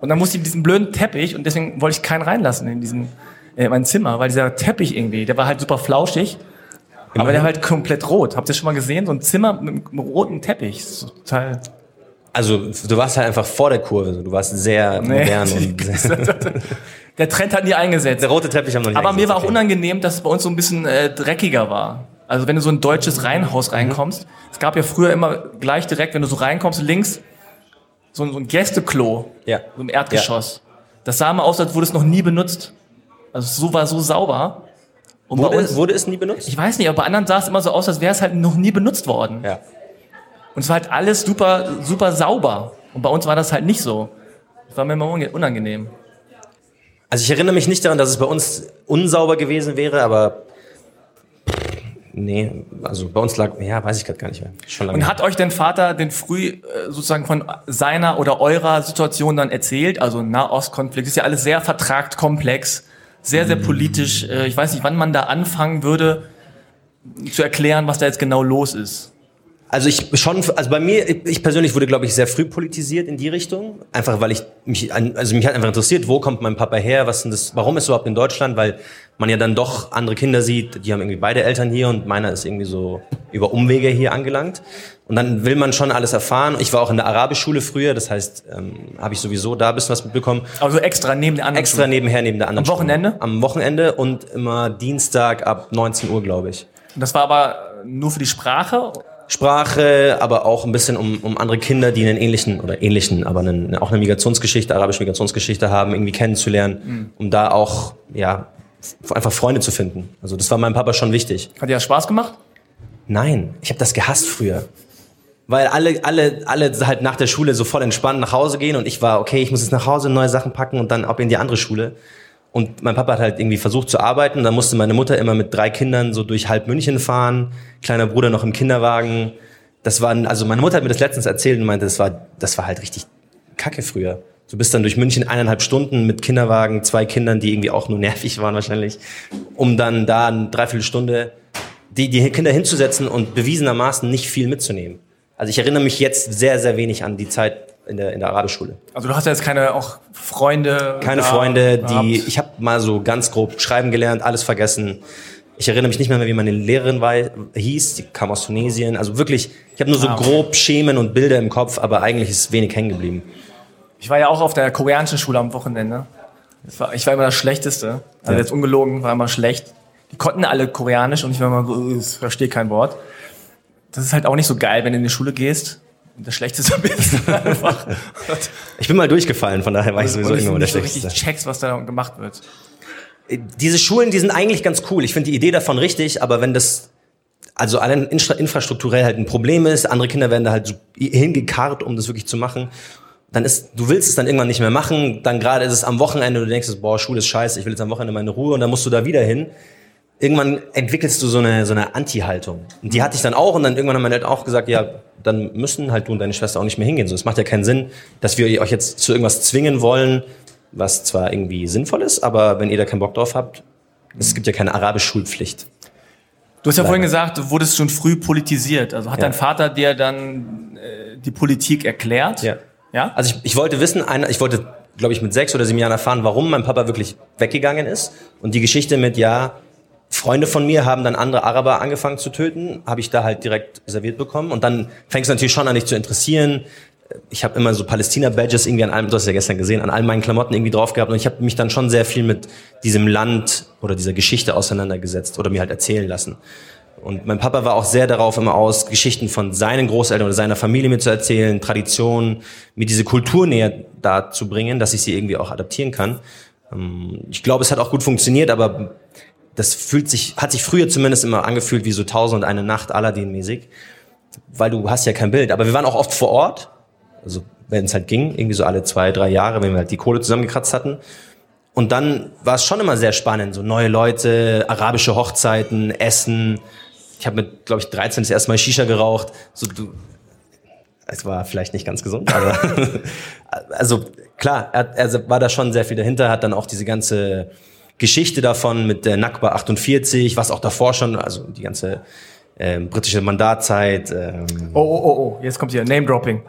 Und dann musste ich diesen blöden Teppich und deswegen wollte ich keinen reinlassen in diesen äh, mein Zimmer, weil dieser Teppich irgendwie, der war halt super flauschig, Immerhin. aber der war halt komplett rot. Habt ihr schon mal gesehen? So ein Zimmer mit einem roten Teppich. total also du warst halt einfach vor der Kurve, du warst sehr nee, modern und der Trend hat nie eingesetzt. Der rote Teppich haben noch nicht Aber mir war auch unangenehm, dass es bei uns so ein bisschen äh, dreckiger war. Also wenn du so ein deutsches Reihenhaus reinkommst, mhm. es gab ja früher immer gleich direkt, wenn du so reinkommst, links so ein, so ein Gästeklo ja. so im Erdgeschoss. Ja. Das sah mal aus, als wurde es noch nie benutzt. Also so war so sauber. Und wurde, uns, wurde es nie benutzt? Ich weiß nicht, aber bei anderen sah es immer so aus, als wäre es halt noch nie benutzt worden. Ja. Und es war halt alles super, super sauber. Und bei uns war das halt nicht so. Das war mir immer unangenehm. Also ich erinnere mich nicht daran, dass es bei uns unsauber gewesen wäre, aber nee, also bei uns lag, ja, weiß ich gerade gar nicht mehr. Schon lange Und hat euch dein Vater denn früh äh, sozusagen von seiner oder eurer Situation dann erzählt? Also Nahostkonflikt ist ja alles sehr vertragt komplex, sehr, sehr politisch. Äh, ich weiß nicht, wann man da anfangen würde zu erklären, was da jetzt genau los ist. Also ich schon, also bei mir, ich persönlich wurde, glaube ich, sehr früh politisiert in die Richtung. Einfach weil ich mich, also mich hat einfach interessiert, wo kommt mein Papa her, was denn das, warum ist er überhaupt in Deutschland? Weil man ja dann doch andere Kinder sieht, die haben irgendwie beide Eltern hier und meiner ist irgendwie so über Umwege hier angelangt. Und dann will man schon alles erfahren. Ich war auch in der Arabischschule früher, das heißt, ähm, habe ich sowieso da ein bisschen was mitbekommen. Also extra neben der anderen Extra Schule. nebenher neben der anderen Am Wochenende? Schule. Am Wochenende und immer Dienstag ab 19 Uhr, glaube ich. Das war aber nur für die Sprache? Sprache, aber auch ein bisschen um, um andere Kinder, die einen ähnlichen oder ähnlichen, aber einen, auch eine Migrationsgeschichte, arabische Migrationsgeschichte haben, irgendwie kennenzulernen, mhm. um da auch ja einfach Freunde zu finden. Also das war meinem Papa schon wichtig. Hat dir das Spaß gemacht? Nein, ich habe das gehasst früher. Weil alle, alle, alle halt nach der Schule so voll entspannt nach Hause gehen und ich war, okay, ich muss jetzt nach Hause neue Sachen packen und dann ab in die andere Schule. Und mein Papa hat halt irgendwie versucht zu arbeiten. Da musste meine Mutter immer mit drei Kindern so durch halb München fahren. Kleiner Bruder noch im Kinderwagen. Das war, also meine Mutter hat mir das letztens erzählt und meinte, das war, das war halt richtig kacke früher. Du bist dann durch München eineinhalb Stunden mit Kinderwagen, zwei Kindern, die irgendwie auch nur nervig waren wahrscheinlich, um dann da eine Dreiviertelstunde die, die Kinder hinzusetzen und bewiesenermaßen nicht viel mitzunehmen. Also ich erinnere mich jetzt sehr, sehr wenig an die Zeit in der, in der Arabischschule. Also du hast ja jetzt keine auch Freunde? Keine Freunde, die, ich habe mal so ganz grob schreiben gelernt, alles vergessen. Ich erinnere mich nicht mehr, wie meine Lehrerin war, hieß, die kam aus Tunesien. Also wirklich, ich habe nur so ah, okay. grob Schemen und Bilder im Kopf, aber eigentlich ist wenig hängen geblieben. Ich war ja auch auf der koreanischen Schule am Wochenende. War, ich war immer das Schlechteste. Also ja. jetzt ungelogen, war immer schlecht. Die konnten alle Koreanisch und ich war immer so, ich verstehe kein Wort. Das ist halt auch nicht so geil, wenn du in die Schule gehst das Schlechteste bist. einfach. Ich bin mal durchgefallen, von daher war ich sowieso immer der Schlechteste. So richtig checkst, was da gemacht wird. Diese Schulen, die sind eigentlich ganz cool. Ich finde die Idee davon richtig, aber wenn das also allein infrastrukturell halt ein Problem ist, andere Kinder werden da halt so hingekarrt, um das wirklich zu machen dann ist, du willst es dann irgendwann nicht mehr machen, dann gerade ist es am Wochenende, du denkst, boah, Schule ist scheiße, ich will jetzt am Wochenende meine Ruhe und dann musst du da wieder hin. Irgendwann entwickelst du so eine, so eine Anti-Haltung. Und die hatte ich dann auch und dann irgendwann haben meine Eltern auch gesagt, ja, dann müssen halt du und deine Schwester auch nicht mehr hingehen. So, es macht ja keinen Sinn, dass wir euch jetzt zu irgendwas zwingen wollen, was zwar irgendwie sinnvoll ist, aber wenn ihr da keinen Bock drauf habt, es gibt ja keine Arabisch-Schulpflicht. Du hast ja Leider. vorhin gesagt, du wurdest schon früh politisiert. Also hat ja. dein Vater dir dann äh, die Politik erklärt? Ja. Ja? Also ich, ich wollte wissen, eine, ich wollte, glaube ich, mit sechs oder sieben Jahren erfahren, warum mein Papa wirklich weggegangen ist. Und die Geschichte mit, ja, Freunde von mir haben dann andere Araber angefangen zu töten, habe ich da halt direkt serviert bekommen. Und dann fängst du natürlich schon an, dich zu interessieren. Ich habe immer so Palästina-Badges irgendwie an allem, du hast ja gestern gesehen, an all meinen Klamotten irgendwie drauf gehabt. Und ich habe mich dann schon sehr viel mit diesem Land oder dieser Geschichte auseinandergesetzt oder mir halt erzählen lassen. Und mein Papa war auch sehr darauf immer aus, Geschichten von seinen Großeltern oder seiner Familie mir zu erzählen, Traditionen, mir diese Kultur näher dazu bringen, dass ich sie irgendwie auch adaptieren kann. Ähm, ich glaube, es hat auch gut funktioniert, aber das fühlt sich, hat sich früher zumindest immer angefühlt wie so Tausend und eine Nacht Aladdin-mäßig, weil du hast ja kein Bild. Aber wir waren auch oft vor Ort, also wenn es halt ging, irgendwie so alle zwei, drei Jahre, wenn wir halt die Kohle zusammengekratzt hatten. Und dann war es schon immer sehr spannend, so neue Leute, arabische Hochzeiten, Essen, ich habe mit, glaube ich, 13 das erste Mal Shisha geraucht. So, du, es war vielleicht nicht ganz gesund, aber also klar, er, er war da schon sehr viel dahinter, hat dann auch diese ganze Geschichte davon mit der Nakba 48, was auch davor schon, also die ganze ähm, britische Mandatzeit. Ähm, oh, oh, oh, oh, jetzt kommt hier Name-Dropping.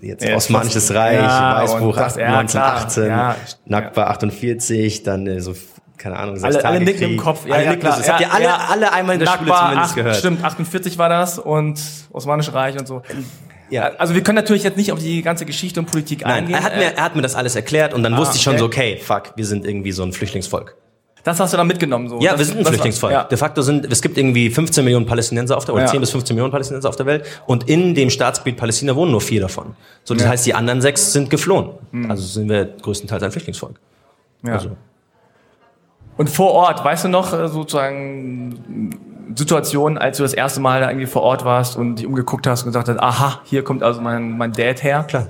Jetzt ja, Osmanisches Reich, ja, Weißbuch das, ja, 1918, ja, Nakba 48, dann äh, so keine Ahnung, sechs alle, alle nicken im Kopf. Ja, alle ja, klar. Das habt ihr alle, ja, alle einmal in der Nakba, Schule zumindest acht, gehört. Stimmt, 48 war das und Osmanische Reich und so. Ja. Also wir können natürlich jetzt nicht auf die ganze Geschichte und Politik Nein, eingehen. Er hat, mir, er hat mir das alles erklärt und dann ah, wusste ich schon okay. so, okay, fuck, wir sind irgendwie so ein Flüchtlingsvolk. Das hast du dann mitgenommen, so. Ja, das, wir sind ein Flüchtlingsvolk. Ja. De facto sind, es gibt irgendwie 15 Millionen Palästinenser auf der, oder ja. 10 bis 15 Millionen Palästinenser auf der Welt. Und in dem Staatsgebiet Palästina wohnen nur vier davon. So, das ja. heißt, die anderen sechs sind geflohen. Mhm. Also sind wir größtenteils ein Flüchtlingsvolk. Ja. Also. Und vor Ort, weißt du noch äh, sozusagen Situationen, als du das erste Mal da irgendwie vor Ort warst und dich umgeguckt hast und gesagt hast, aha, hier kommt also mein, mein Dad her? Klar.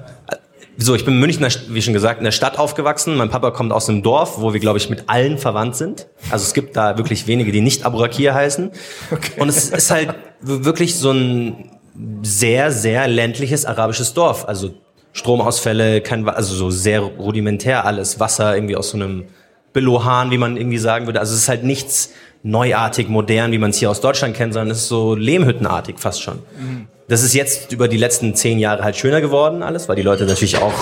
So, ich bin in München, wie schon gesagt, in der Stadt aufgewachsen. Mein Papa kommt aus einem Dorf, wo wir, glaube ich, mit allen verwandt sind. Also es gibt da wirklich wenige, die nicht Aburakir heißen. Okay. Und es ist halt wirklich so ein sehr, sehr ländliches arabisches Dorf. Also Stromausfälle, kein, also so sehr rudimentär alles. Wasser irgendwie aus so einem Belohan, wie man irgendwie sagen würde. Also es ist halt nichts neuartig, modern, wie man es hier aus Deutschland kennt, sondern es ist so lehmhüttenartig fast schon. Das ist jetzt über die letzten zehn Jahre halt schöner geworden alles, weil die Leute natürlich auch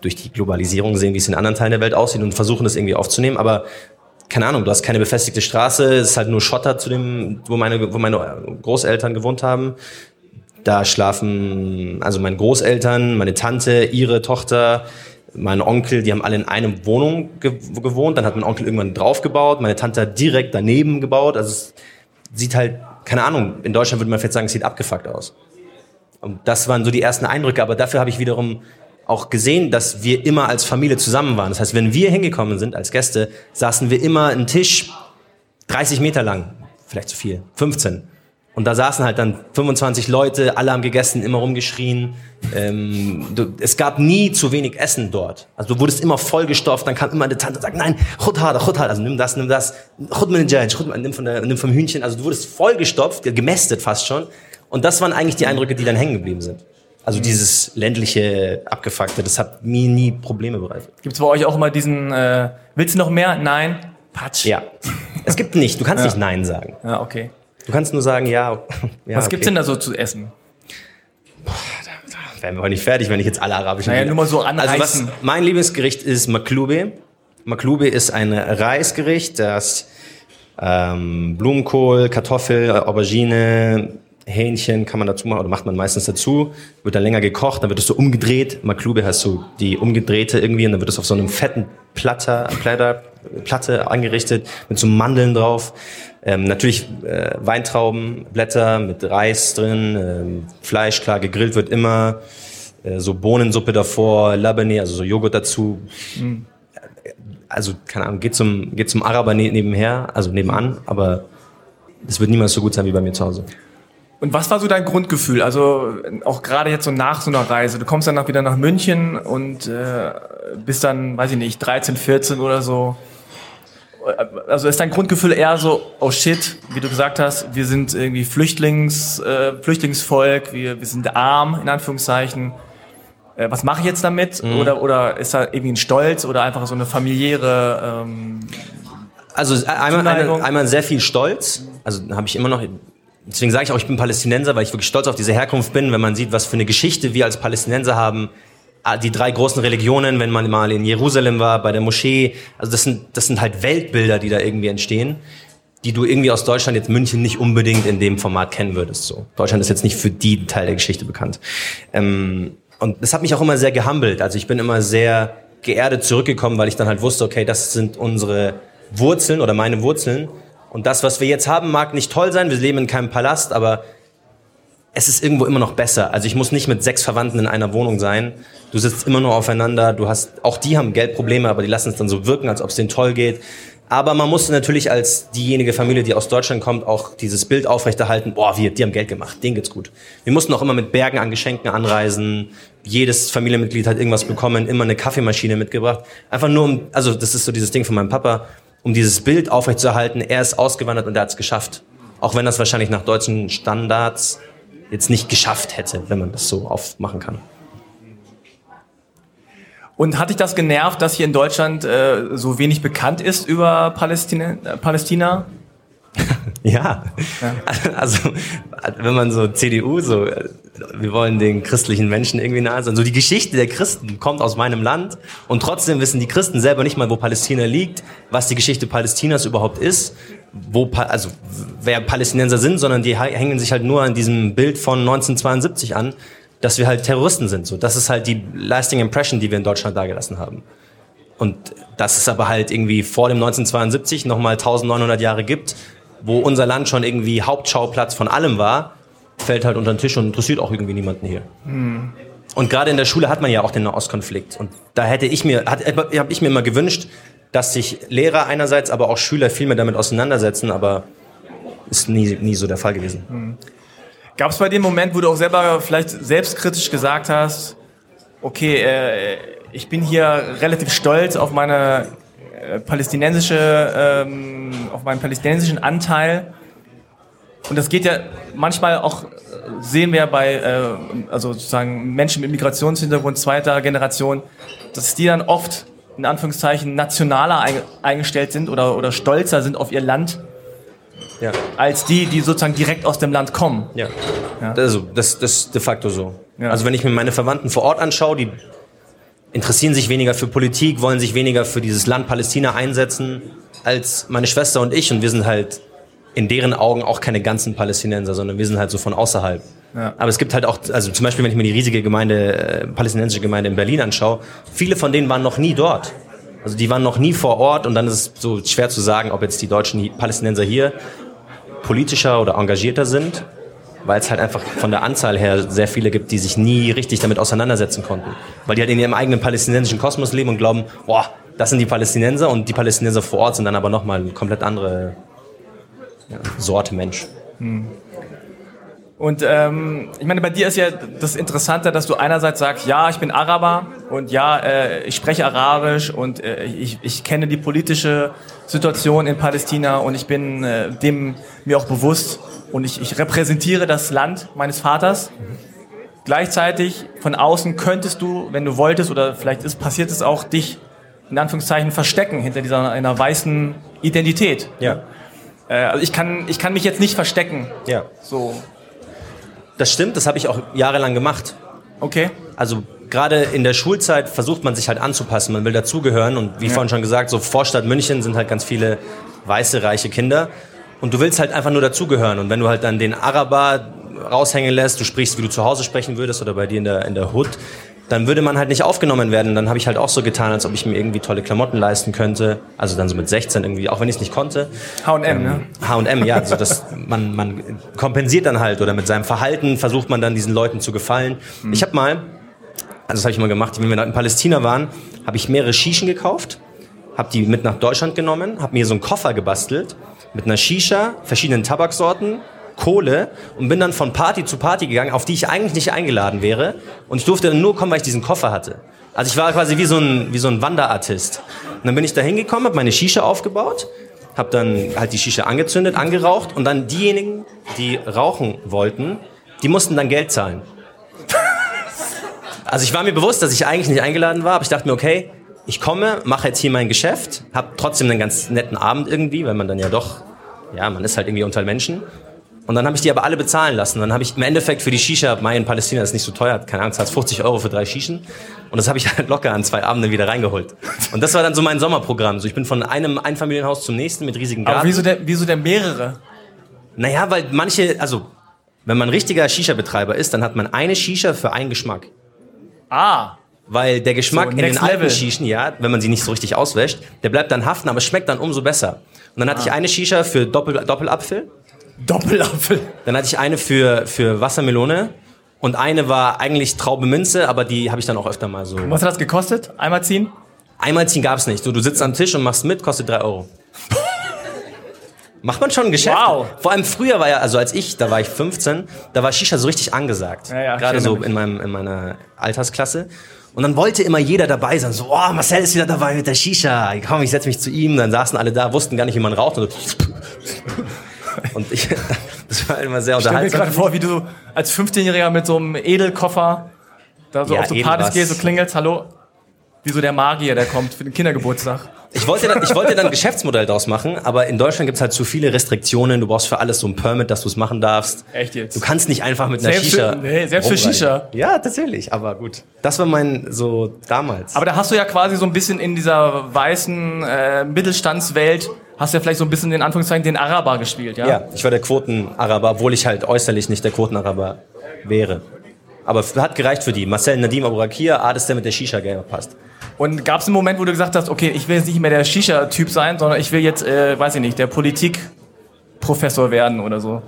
durch die Globalisierung sehen, wie es in anderen Teilen der Welt aussieht und versuchen das irgendwie aufzunehmen. Aber keine Ahnung, du hast keine befestigte Straße, es ist halt nur Schotter zu dem, wo meine, wo meine Großeltern gewohnt haben. Da schlafen also meine Großeltern, meine Tante, ihre Tochter, mein Onkel, die haben alle in einer Wohnung ge gewohnt. Dann hat mein Onkel irgendwann draufgebaut. Meine Tante hat direkt daneben gebaut. Also es sieht halt keine Ahnung, in Deutschland würde man vielleicht sagen, es sieht abgefuckt aus. Und das waren so die ersten Eindrücke, aber dafür habe ich wiederum auch gesehen, dass wir immer als Familie zusammen waren. Das heißt, wenn wir hingekommen sind als Gäste, saßen wir immer einen Tisch 30 Meter lang, vielleicht zu viel, 15. Und da saßen halt dann 25 Leute, alle haben gegessen, immer rumgeschrien. Ähm, du, es gab nie zu wenig Essen dort. Also du wurdest immer vollgestopft, dann kam immer eine Tante und sagt, nein, chut hada, chut hada, also nimm das, nimm das, chut mit den nimm, von der, nimm vom Hühnchen. Also du wurdest vollgestopft, gemästet fast schon. Und das waren eigentlich die Eindrücke, die dann hängen geblieben sind. Also mhm. dieses ländliche, abgefuckte, das hat mir nie Probleme bereitet. Gibt es bei euch auch immer diesen, äh, willst du noch mehr? Nein, Patsch. Ja. Es gibt nicht, du kannst ja. nicht Nein sagen. Ja, okay. Du kannst nur sagen, ja. ja Was okay. gibt's denn da so zu essen? Boah, da, da wären wir heute nicht fertig, wenn ich jetzt alle arabischen... Naja, nur mal so anreißen. Also was, mein Lieblingsgericht ist Maklube. Maklube ist ein Reisgericht, das ähm, Blumenkohl, Kartoffel, Aubergine, Hähnchen kann man dazu machen oder macht man meistens dazu, wird dann länger gekocht, dann wird es so umgedreht. Maklube heißt so die umgedrehte irgendwie und dann wird es auf so einem fetten Platter, Platter, Platte angerichtet mit so Mandeln drauf. Ähm, natürlich äh, Weintraubenblätter mit Reis drin, ähm, Fleisch klar gegrillt wird immer, äh, so Bohnensuppe davor, Labane, also so Joghurt dazu. Mhm. Also keine Ahnung, geht zum geht zum Araber ne nebenher, also nebenan, aber es wird niemals so gut sein wie bei mir zu Hause. Und was war so dein Grundgefühl? Also auch gerade jetzt so nach so einer Reise. Du kommst dann wieder nach München und äh, bist dann, weiß ich nicht, 13, 14 oder so. Also ist dein Grundgefühl eher so, oh shit, wie du gesagt hast, wir sind irgendwie Flüchtlings, äh, Flüchtlingsvolk, wir, wir sind arm, in Anführungszeichen. Äh, was mache ich jetzt damit? Mhm. Oder, oder ist da irgendwie ein Stolz oder einfach so eine familiäre ähm, Also einmal, eine, einmal sehr viel Stolz. Also habe ich immer noch deswegen sage ich auch, ich bin Palästinenser, weil ich wirklich stolz auf diese Herkunft bin, wenn man sieht, was für eine Geschichte wir als Palästinenser haben. Ah, die drei großen Religionen, wenn man mal in Jerusalem war, bei der Moschee, also das sind, das sind halt Weltbilder, die da irgendwie entstehen, die du irgendwie aus Deutschland jetzt München nicht unbedingt in dem Format kennen würdest. So. Deutschland ist jetzt nicht für die Teil der Geschichte bekannt. Ähm, und das hat mich auch immer sehr gehumbelt. Also ich bin immer sehr geerdet zurückgekommen, weil ich dann halt wusste, okay, das sind unsere Wurzeln oder meine Wurzeln. Und das, was wir jetzt haben, mag nicht toll sein. Wir leben in keinem Palast, aber es ist irgendwo immer noch besser. Also ich muss nicht mit sechs Verwandten in einer Wohnung sein. Du sitzt immer nur aufeinander. Du hast, auch die haben Geldprobleme, aber die lassen es dann so wirken, als ob es denen toll geht. Aber man muss natürlich als diejenige Familie, die aus Deutschland kommt, auch dieses Bild aufrechterhalten, boah, wir, die haben Geld gemacht, denen geht's gut. Wir mussten auch immer mit Bergen an Geschenken anreisen. Jedes Familienmitglied hat irgendwas bekommen, immer eine Kaffeemaschine mitgebracht. Einfach nur um, also das ist so dieses Ding von meinem Papa um dieses Bild aufrechtzuerhalten, er ist ausgewandert und er hat es geschafft. Auch wenn es wahrscheinlich nach deutschen Standards jetzt nicht geschafft hätte, wenn man das so aufmachen kann. Und hat dich das genervt, dass hier in Deutschland äh, so wenig bekannt ist über Palästina? Palästina? Ja. ja. also wenn man so CDU, so wir wollen den christlichen Menschen irgendwie nahe sein. So die Geschichte der Christen kommt aus meinem Land und trotzdem wissen die Christen selber nicht mal, wo Palästina liegt, was die Geschichte Palästinas überhaupt ist, wo also wer Palästinenser sind, sondern die hängen sich halt nur an diesem Bild von 1972 an, dass wir halt Terroristen sind. So, das ist halt die lasting impression, die wir in Deutschland dargelassen haben. Und dass es aber halt irgendwie vor dem 1972 nochmal 1900 Jahre gibt, wo unser Land schon irgendwie Hauptschauplatz von allem war, fällt halt unter den Tisch und interessiert auch irgendwie niemanden hier. Mhm. Und gerade in der Schule hat man ja auch den Nahostkonflikt. Und da hätte ich mir, habe ich mir immer gewünscht, dass sich Lehrer einerseits, aber auch Schüler viel mehr damit auseinandersetzen, aber ist nie, nie so der Fall gewesen. Mhm. Gab es bei dem Moment, wo du auch selber vielleicht selbstkritisch gesagt hast, okay, äh, ich bin hier relativ stolz auf meine palästinensische, ähm, auf meinen palästinensischen Anteil und das geht ja manchmal auch, sehen wir bei, äh, also sozusagen Menschen mit Migrationshintergrund zweiter Generation, dass die dann oft in Anführungszeichen nationaler eingestellt sind oder, oder stolzer sind auf ihr Land, ja. als die, die sozusagen direkt aus dem Land kommen. Ja. ja. Also, das, das ist de facto so. Ja. Also wenn ich mir meine Verwandten vor Ort anschaue, die interessieren sich weniger für Politik, wollen sich weniger für dieses Land Palästina einsetzen als meine Schwester und ich und wir sind halt in deren Augen auch keine ganzen Palästinenser, sondern wir sind halt so von außerhalb. Ja. Aber es gibt halt auch, also zum Beispiel, wenn ich mir die riesige Gemeinde, äh, palästinensische Gemeinde in Berlin anschaue, viele von denen waren noch nie dort. Also die waren noch nie vor Ort und dann ist es so schwer zu sagen, ob jetzt die deutschen Palästinenser hier politischer oder engagierter sind, weil es halt einfach von der Anzahl her sehr viele gibt, die sich nie richtig damit auseinandersetzen konnten. Weil die halt in ihrem eigenen palästinensischen Kosmos leben und glauben, boah, das sind die Palästinenser und die Palästinenser vor Ort sind dann aber nochmal eine komplett andere ja, Sorte Mensch. Hm. Und ähm, ich meine, bei dir ist ja das Interessante, dass du einerseits sagst, ja, ich bin Araber und ja, äh, ich spreche Arabisch und äh, ich, ich kenne die politische Situation in Palästina und ich bin äh, dem mir auch bewusst und ich, ich repräsentiere das Land meines Vaters. Gleichzeitig von außen könntest du, wenn du wolltest oder vielleicht ist passiert es auch, dich in Anführungszeichen verstecken hinter dieser einer weißen Identität. Ja. Äh, also ich kann, ich kann mich jetzt nicht verstecken. Ja. So. Das stimmt, das habe ich auch jahrelang gemacht. Okay. Also gerade in der Schulzeit versucht man sich halt anzupassen, man will dazugehören und wie ja. vorhin schon gesagt, so Vorstadt München sind halt ganz viele weiße, reiche Kinder und du willst halt einfach nur dazugehören und wenn du halt dann den Araber raushängen lässt, du sprichst, wie du zu Hause sprechen würdest oder bei dir in der, in der Hood, dann würde man halt nicht aufgenommen werden. Dann habe ich halt auch so getan, als ob ich mir irgendwie tolle Klamotten leisten könnte. Also dann so mit 16 irgendwie, auch wenn ich es nicht konnte. H&M, ähm, ne? H&M, ja. Also das, man, man kompensiert dann halt oder mit seinem Verhalten versucht man dann diesen Leuten zu gefallen. Mhm. Ich habe mal, also das habe ich mal gemacht, wenn wir in Palästina waren, habe ich mehrere Shischen gekauft, habe die mit nach Deutschland genommen, habe mir so einen Koffer gebastelt mit einer Shisha, verschiedenen Tabaksorten, Kohle und bin dann von Party zu Party gegangen, auf die ich eigentlich nicht eingeladen wäre. Und ich durfte dann nur kommen, weil ich diesen Koffer hatte. Also ich war quasi wie so ein, wie so ein Wanderartist. Und dann bin ich da hingekommen, habe meine Shisha aufgebaut, habe dann halt die Shisha angezündet, angeraucht und dann diejenigen, die rauchen wollten, die mussten dann Geld zahlen. Also ich war mir bewusst, dass ich eigentlich nicht eingeladen war, aber ich dachte mir, okay, ich komme, mache jetzt hier mein Geschäft, habe trotzdem einen ganz netten Abend irgendwie, weil man dann ja doch, ja, man ist halt irgendwie unter Menschen und dann habe ich die aber alle bezahlen lassen. Dann habe ich im Endeffekt für die Shisha, Mai in Palästina ist nicht so teuer, keine Ahnung, zahlst 50 Euro für drei Shishen. Und das habe ich halt locker an zwei Abenden wieder reingeholt. Und das war dann so mein Sommerprogramm. So, ich bin von einem Einfamilienhaus zum nächsten mit riesigen Garten. Aber wieso denn, wieso denn mehrere? Naja, weil manche, also wenn man richtiger Shisha-Betreiber ist, dann hat man eine Shisha für einen Geschmack. Ah. Weil der Geschmack so, in den alten Level. Shishen, ja, wenn man sie nicht so richtig auswäscht, der bleibt dann haften, aber es schmeckt dann umso besser. Und dann hatte ah. ich eine Shisha für Doppel, Doppelapfel Doppelapfel. Dann hatte ich eine für, für Wassermelone und eine war eigentlich Traube Minze, aber die habe ich dann auch öfter mal so. Was hat das gekostet? Einmal ziehen? Einmal ziehen gab es nicht. So, du sitzt am Tisch und machst mit, kostet drei Euro. Macht man schon ein Geschäft. Wow. Vor allem früher war ja, also als ich, da war ich 15, da war Shisha so richtig angesagt. Ja, ja, Gerade so in, meinem, in meiner Altersklasse. Und dann wollte immer jeder dabei sein. So, oh, Marcel ist wieder dabei mit der Shisha. Komm, ich setze mich zu ihm. Dann saßen alle da, wussten gar nicht, wie man raucht. Und so und ich, das war immer sehr unterhaltsam. Ich stell mir gerade vor, wie du als 15-Jähriger mit so einem Edelkoffer da so ja, auf so Partys gehst, so klingelst, hallo, wie so der Magier, der kommt für den Kindergeburtstag. Ich wollte, dann, ich wollte dann ein Geschäftsmodell daraus machen, aber in Deutschland gibt es halt zu viele Restriktionen. Du brauchst für alles so ein Permit, dass du es machen darfst. Echt jetzt? Du kannst nicht einfach mit einer selbst Shisha. Für, nee, selbst für Shisha. Ja, tatsächlich, aber gut. Das war mein so damals. Aber da hast du ja quasi so ein bisschen in dieser weißen äh, Mittelstandswelt hast du ja vielleicht so ein bisschen in Anführungszeichen den Araber gespielt, ja? Ja, ich war der Quoten-Araber, obwohl ich halt äußerlich nicht der Quoten-Araber wäre. Aber hat gereicht für die. Marcel Nadim Aburakia, ah, dass der mit der Shisha-Gamer passt. Und gab es einen Moment, wo du gesagt hast, okay, ich will jetzt nicht mehr der Shisha-Typ sein, sondern ich will jetzt, äh, weiß ich nicht, der Politikprofessor werden oder so?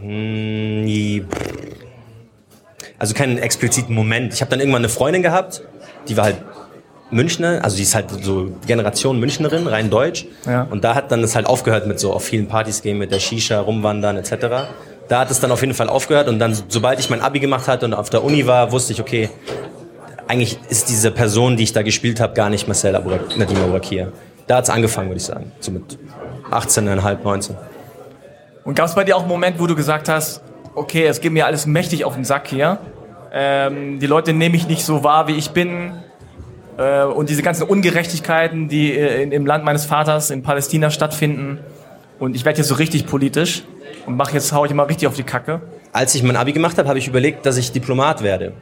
Hm, also keinen expliziten Moment. Ich habe dann irgendwann eine Freundin gehabt, die war halt Münchner, also die ist halt so Generation Münchnerin, rein deutsch. Ja. Und da hat dann es halt aufgehört mit so auf vielen Partys gehen, mit der Shisha, rumwandern etc. Da hat es dann auf jeden Fall aufgehört und dann, sobald ich mein Abi gemacht hatte und auf der Uni war, wusste ich, okay, eigentlich ist diese Person, die ich da gespielt habe, gar nicht Marcel Aburak, Nadim Aburakia. Da hat es angefangen, würde ich sagen. So mit 18,5, 19. Und gab es bei dir auch einen Moment, wo du gesagt hast, okay, es geht mir alles mächtig auf den Sack hier. Ähm, die Leute nehme ich nicht so wahr, wie ich bin. Äh, und diese ganzen Ungerechtigkeiten, die äh, in, im Land meines Vaters in Palästina stattfinden. Und ich werde jetzt so richtig politisch und mache jetzt hau ich immer richtig auf die Kacke. Als ich mein Abi gemacht habe, habe ich überlegt, dass ich Diplomat werde.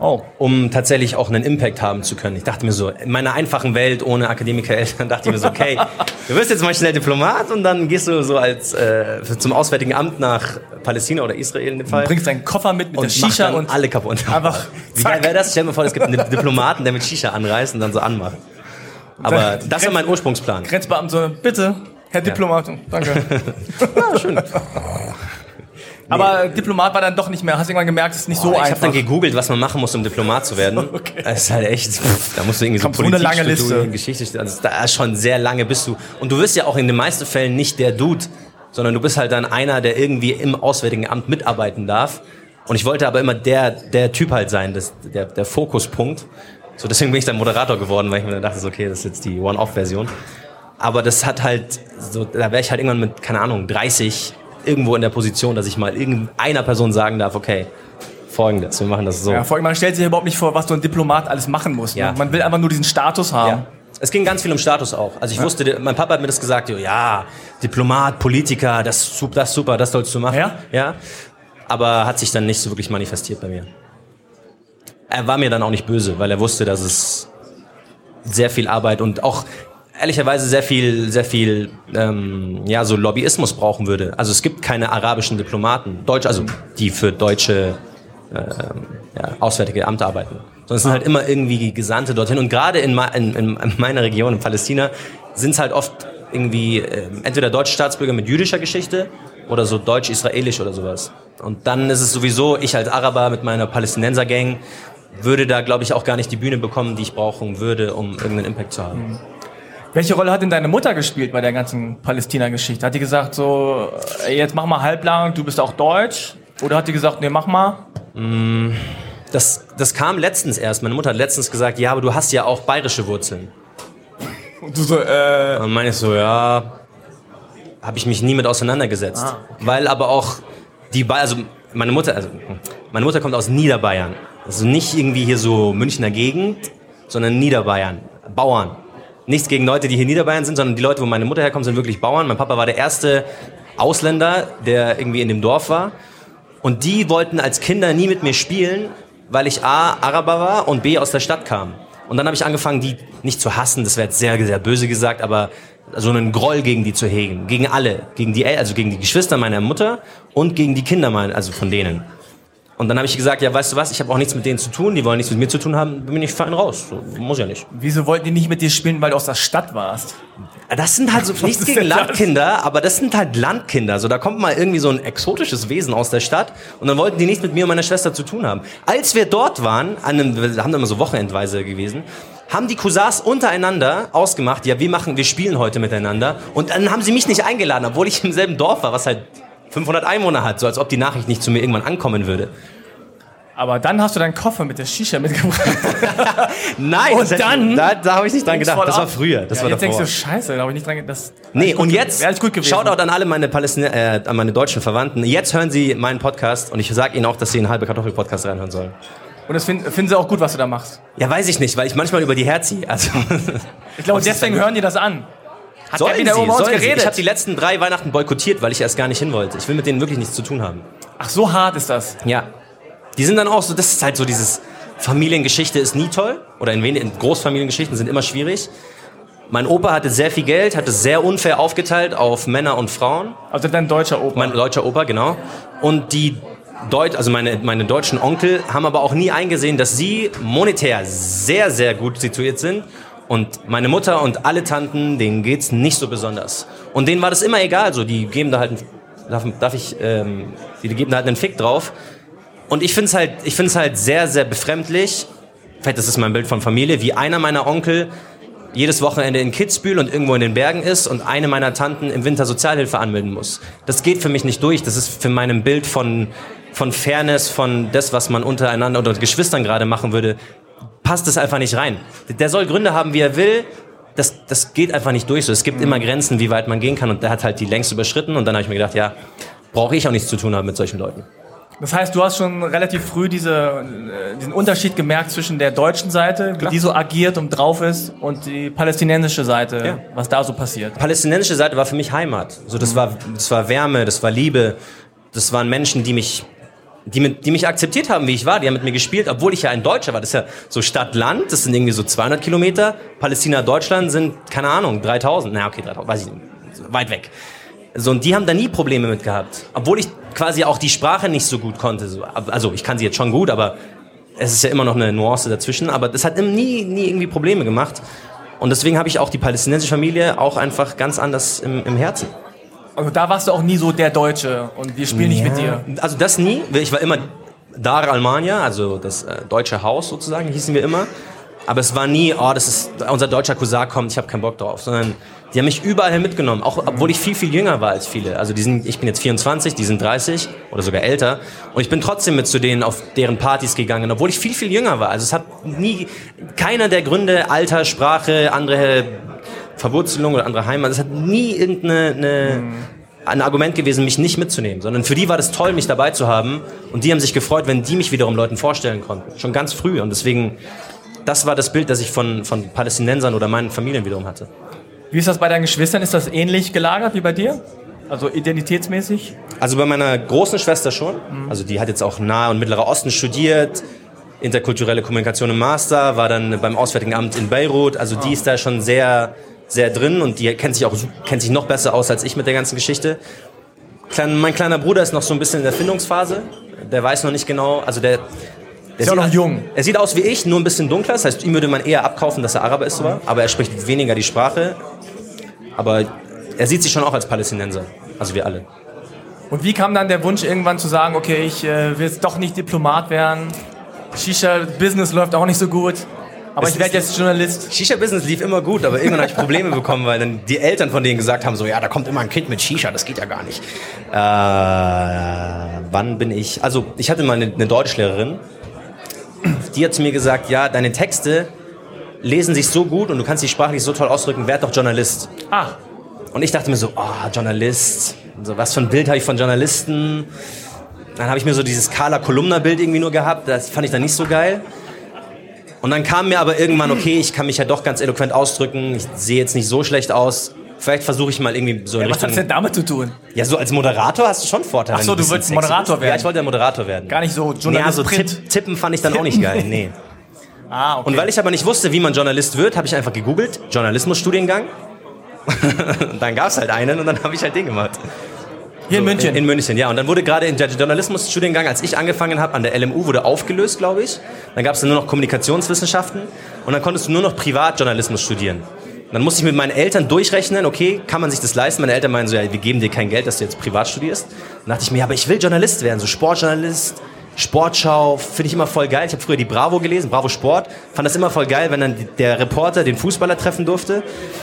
Oh. Um tatsächlich auch einen Impact haben zu können. Ich dachte mir so, in meiner einfachen Welt ohne Akademikereltern dachte ich mir so, okay, du wirst jetzt mal schnell Diplomat und dann gehst du so als äh, zum Auswärtigen Amt nach Palästina oder Israel in dem Fall. Du bringst deinen Koffer mit mit und der Shisha und alle kaputt. Einfach. Wie geil wäre das? Stell mal vor, es gibt einen Diplomaten, der mit Shisha anreist und dann so anmacht. Aber das war mein Ursprungsplan. Grenzbeamte bitte, Herr Diplomat, ja. danke. ja, schön. Aber nee. Diplomat war dann doch nicht mehr. Hast du irgendwann gemerkt, es ist nicht oh, so einfach. Ich habe dann gegoogelt, was man machen muss, um Diplomat zu werden. okay. Das ist halt echt, da musst du irgendwie Kommt so eine lange Liste. Geschichte, also da ist schon sehr lange bist du. Und du wirst ja auch in den meisten Fällen nicht der Dude, sondern du bist halt dann einer, der irgendwie im Auswärtigen Amt mitarbeiten darf. Und ich wollte aber immer der, der Typ halt sein, das, der, der Fokuspunkt. So, deswegen bin ich dann Moderator geworden, weil ich mir dachte, okay, das ist jetzt die One-Off-Version. Aber das hat halt, so, da wäre ich halt irgendwann mit, keine Ahnung, 30 irgendwo in der Position, dass ich mal irgendeiner Person sagen darf, okay, folgendes, wir machen das so. Ja, vor allem, man stellt sich überhaupt nicht vor, was so ein Diplomat alles machen muss. Ne? Ja. Man will einfach nur diesen Status haben. Ja. Es ging ganz viel um Status auch. Also ich ja. wusste, mein Papa hat mir das gesagt, ja, Diplomat, Politiker, das ist super, das, super, das sollst du machen. Ja? ja. Aber hat sich dann nicht so wirklich manifestiert bei mir. Er war mir dann auch nicht böse, weil er wusste, dass es sehr viel Arbeit und auch ehrlicherweise sehr viel, sehr viel, ähm, ja, so Lobbyismus brauchen würde. Also es gibt keine arabischen Diplomaten, Deutsch, also die für deutsche äh, ja, auswärtige Amt arbeiten. Sondern es sind halt immer irgendwie Gesandte dorthin. Und gerade in, in, in meiner Region, in Palästina, sind es halt oft irgendwie äh, entweder deutsche Staatsbürger mit jüdischer Geschichte oder so deutsch-israelisch oder sowas. Und dann ist es sowieso, ich als Araber mit meiner Palästinenser-Gang würde da, glaube ich, auch gar nicht die Bühne bekommen, die ich brauchen würde, um irgendeinen Impact zu haben. Mhm. Welche Rolle hat denn deine Mutter gespielt bei der ganzen Palästina-Geschichte? Hat die gesagt so, jetzt mach mal halblang, du bist auch deutsch? Oder hat die gesagt, nee, mach mal? Mm, das, das kam letztens erst. Meine Mutter hat letztens gesagt, ja, aber du hast ja auch bayerische Wurzeln. Und du so, äh... Und meine ich so, ja, habe ich mich nie mit auseinandergesetzt. Ah, okay. Weil aber auch die, ba also meine Mutter, also meine Mutter kommt aus Niederbayern. Also nicht irgendwie hier so Münchner Gegend, sondern Niederbayern. Bauern nichts gegen Leute, die hier Niederbayern sind, sondern die Leute, wo meine Mutter herkommt, sind wirklich Bauern. Mein Papa war der erste Ausländer, der irgendwie in dem Dorf war. Und die wollten als Kinder nie mit mir spielen, weil ich A, Araber war und B, aus der Stadt kam. Und dann habe ich angefangen, die nicht zu hassen, das wäre jetzt sehr, sehr böse gesagt, aber so einen Groll gegen die zu hegen. Gegen alle. Gegen die, also gegen die Geschwister meiner Mutter und gegen die Kinder also von denen. Und dann habe ich gesagt, ja, weißt du was, ich habe auch nichts mit denen zu tun, die wollen nichts mit mir zu tun haben, bin ich fein raus. So, muss ja nicht. Wieso wollten die nicht mit dir spielen, weil du aus der Stadt warst? Das sind halt so nichts gegen Landkinder, aber das sind halt Landkinder. So, da kommt mal irgendwie so ein exotisches Wesen aus der Stadt und dann wollten die nichts mit mir und meiner Schwester zu tun haben. Als wir dort waren, an einem, wir haben immer so wochenendweise gewesen, haben die Cousins untereinander ausgemacht, ja, wir machen, wir spielen heute miteinander. Und dann haben sie mich nicht eingeladen, obwohl ich im selben Dorf war, was halt 500 Einwohner hat, so als ob die Nachricht nicht zu mir irgendwann ankommen würde. Aber dann hast du deinen Koffer mit der Shisha mitgebracht. Nein, und dann, da, da habe ich nicht dran gedacht. Das war früher. Das ja, war jetzt davor. denkst du, scheiße, da habe ich nicht dran gedacht. Das nee, und jetzt, Shoutout an alle meine, Palästina, äh, an meine deutschen Verwandten. Jetzt hören sie meinen Podcast und ich sage ihnen auch, dass sie einen halbe Kartoffel-Podcast reinhören sollen. Und das finden, finden sie auch gut, was du da machst? Ja, weiß ich nicht, weil ich manchmal über die herziehe. Also, ich glaube, deswegen hören die das an. Hat sollen der wieder sie, über uns geredet? Sie. Ich habe die letzten drei Weihnachten boykottiert, weil ich erst gar nicht hin wollte. Ich will mit denen wirklich nichts zu tun haben. Ach, so hart ist das? Ja. Die sind dann auch so, das ist halt so dieses Familiengeschichte ist nie toll oder in, in Großfamiliengeschichten sind immer schwierig. Mein Opa hatte sehr viel Geld, hatte sehr unfair aufgeteilt auf Männer und Frauen. Also dein deutscher Opa? Mein deutscher Opa, genau. Und die Deut also meine, meine deutschen Onkel haben aber auch nie eingesehen, dass sie monetär sehr, sehr gut situiert sind. Und meine Mutter und alle Tanten, denen geht's nicht so besonders. Und denen war das immer egal, so die geben da halt, darf, darf ich, ähm, die geben da halt einen Fick drauf. Und ich finde es halt, ich halt sehr, sehr befremdlich. Vielleicht ist es mein Bild von Familie, wie einer meiner Onkel jedes Wochenende in Kitzbühel und irgendwo in den Bergen ist und eine meiner Tanten im Winter Sozialhilfe anmelden muss. Das geht für mich nicht durch. Das ist für meinem Bild von, von Fairness, von das, was man untereinander oder Geschwistern gerade machen würde, passt es einfach nicht rein. Der soll Gründe haben, wie er will. Das, das geht einfach nicht durch so. Es gibt immer Grenzen, wie weit man gehen kann und der hat halt die längst überschritten und dann habe ich mir gedacht, ja, brauche ich auch nichts zu tun haben mit solchen Leuten. Das heißt, du hast schon relativ früh diese, äh, diesen Unterschied gemerkt zwischen der deutschen Seite, Klar. die so agiert und drauf ist, und die palästinensische Seite, ja. was da so passiert. Palästinensische Seite war für mich Heimat. So, das, mhm. war, das war Wärme, das war Liebe. Das waren Menschen, die mich, die, mit, die mich akzeptiert haben, wie ich war. Die haben mit mir gespielt, obwohl ich ja ein Deutscher war. Das ist ja so Stadt-Land, das sind irgendwie so 200 Kilometer. Palästina, Deutschland sind, keine Ahnung, 3000. Na, okay, 3000, weiß ich nicht. Weit weg. So, und die haben da nie Probleme mit gehabt. Obwohl ich quasi auch die Sprache nicht so gut konnte. Also ich kann sie jetzt schon gut, aber es ist ja immer noch eine Nuance dazwischen. Aber das hat nie, nie irgendwie Probleme gemacht. Und deswegen habe ich auch die palästinensische Familie auch einfach ganz anders im, im Herzen. Also da warst du auch nie so der Deutsche und wir spielen nicht Ja, mit dir. Also das nie. Ich war immer Dar Almania, also das äh, deutsche Haus sozusagen, hießen wir immer. Aber es war nie, oh, das ist unser deutscher Cousin kommt, ich habe keinen Bock drauf, sondern die haben mich überall hin mitgenommen, auch obwohl ich viel viel jünger war als viele. Also die sind, ich bin jetzt 24, die sind 30 oder sogar älter und ich bin trotzdem mit zu denen auf deren Partys gegangen, obwohl ich viel viel jünger war. Also es hat nie keiner der Gründe Alter, Sprache, andere Verwurzelung oder andere Heimat, es hat nie irgendeine eine, ein Argument gewesen, mich nicht mitzunehmen, sondern für die war das toll, mich dabei zu haben und die haben sich gefreut, wenn die mich wiederum Leuten vorstellen konnten, schon ganz früh und deswegen, das war das Bild, das ich von, von Palästinensern oder meinen Familien wiederum hatte. Wie ist das bei deinen Geschwistern? Ist das ähnlich gelagert wie bei dir? Also identitätsmäßig? Also bei meiner großen Schwester schon, also die hat jetzt auch Nahe und Mittlerer Osten studiert, interkulturelle Kommunikation im Master, war dann beim Auswärtigen Amt in Beirut, also die ist da schon sehr, sehr drin und die kennt sich auch kennt sich noch besser aus als ich mit der ganzen Geschichte. Klein, mein kleiner Bruder ist noch so ein bisschen in der Findungsphase. Der weiß noch nicht genau, also der, der Ist ja auch noch jung. Er sieht aus wie ich, nur ein bisschen dunkler. Das heißt, ihm würde man eher abkaufen, dass er Araber ist, sogar. aber er spricht weniger die Sprache. Aber er sieht sich schon auch als Palästinenser, also wir alle. Und wie kam dann der Wunsch irgendwann zu sagen, okay, ich äh, will jetzt doch nicht Diplomat werden, Shisha-Business läuft auch nicht so gut, aber Es ich werde jetzt Journalist. Shisha-Business lief immer gut, aber irgendwann habe ich Probleme bekommen, weil dann die Eltern von denen gesagt haben, so, ja, da kommt immer ein Kind mit Shisha, das geht ja gar nicht. Äh, wann bin ich, also ich hatte mal eine, eine Deutschlehrerin, die hat zu mir gesagt, ja, deine Texte lesen sich so gut und du kannst dich sprachlich so toll ausdrücken, werd doch Journalist. Ah, Und ich dachte mir so, oh, Journalist, so, was für ein Bild habe ich von Journalisten? Dann habe ich mir so dieses Carla Kolumna-Bild irgendwie nur gehabt, das fand ich dann nicht so geil. Und dann kam mir aber irgendwann, okay, ich kann mich ja doch ganz eloquent ausdrücken, ich sehe jetzt nicht so schlecht aus. Vielleicht versuche ich mal irgendwie so in was hat Richtung... das denn damit zu tun? Ja, so als Moderator hast du schon Vorteile. Ach so, wenn du wolltest Moderator bist. werden. Ja, ich wollte ja Moderator werden. Gar nicht so Journalist also Print. Tipp, Tippen fand ich dann auch nicht geil, nee. Ah, okay. Und weil ich aber nicht wusste, wie man Journalist wird, habe ich einfach gegoogelt, Journalismusstudiengang. Und dann gab es halt einen und dann habe ich halt den gemacht. Hier in München. In, in München, ja. Und dann wurde gerade in der Journalismusstudiengang, als ich angefangen habe, an der LMU wurde aufgelöst, glaube ich. Dann gab es nur noch Kommunikationswissenschaften und dann konntest du nur noch Privatjournalismus studieren. Dann musste ich mit meinen Eltern durchrechnen, okay, kann man sich das leisten? Meine Eltern meinen so, ja, wir geben dir kein Geld, dass du jetzt privat studierst. Dann dachte ich mir, ja, aber ich will Journalist werden, so Sportjournalist, Sportschau, finde ich immer voll geil. Ich habe früher die Bravo gelesen, Bravo Sport, fand das immer voll geil, wenn dann der Reporter den Fußballer treffen durfte.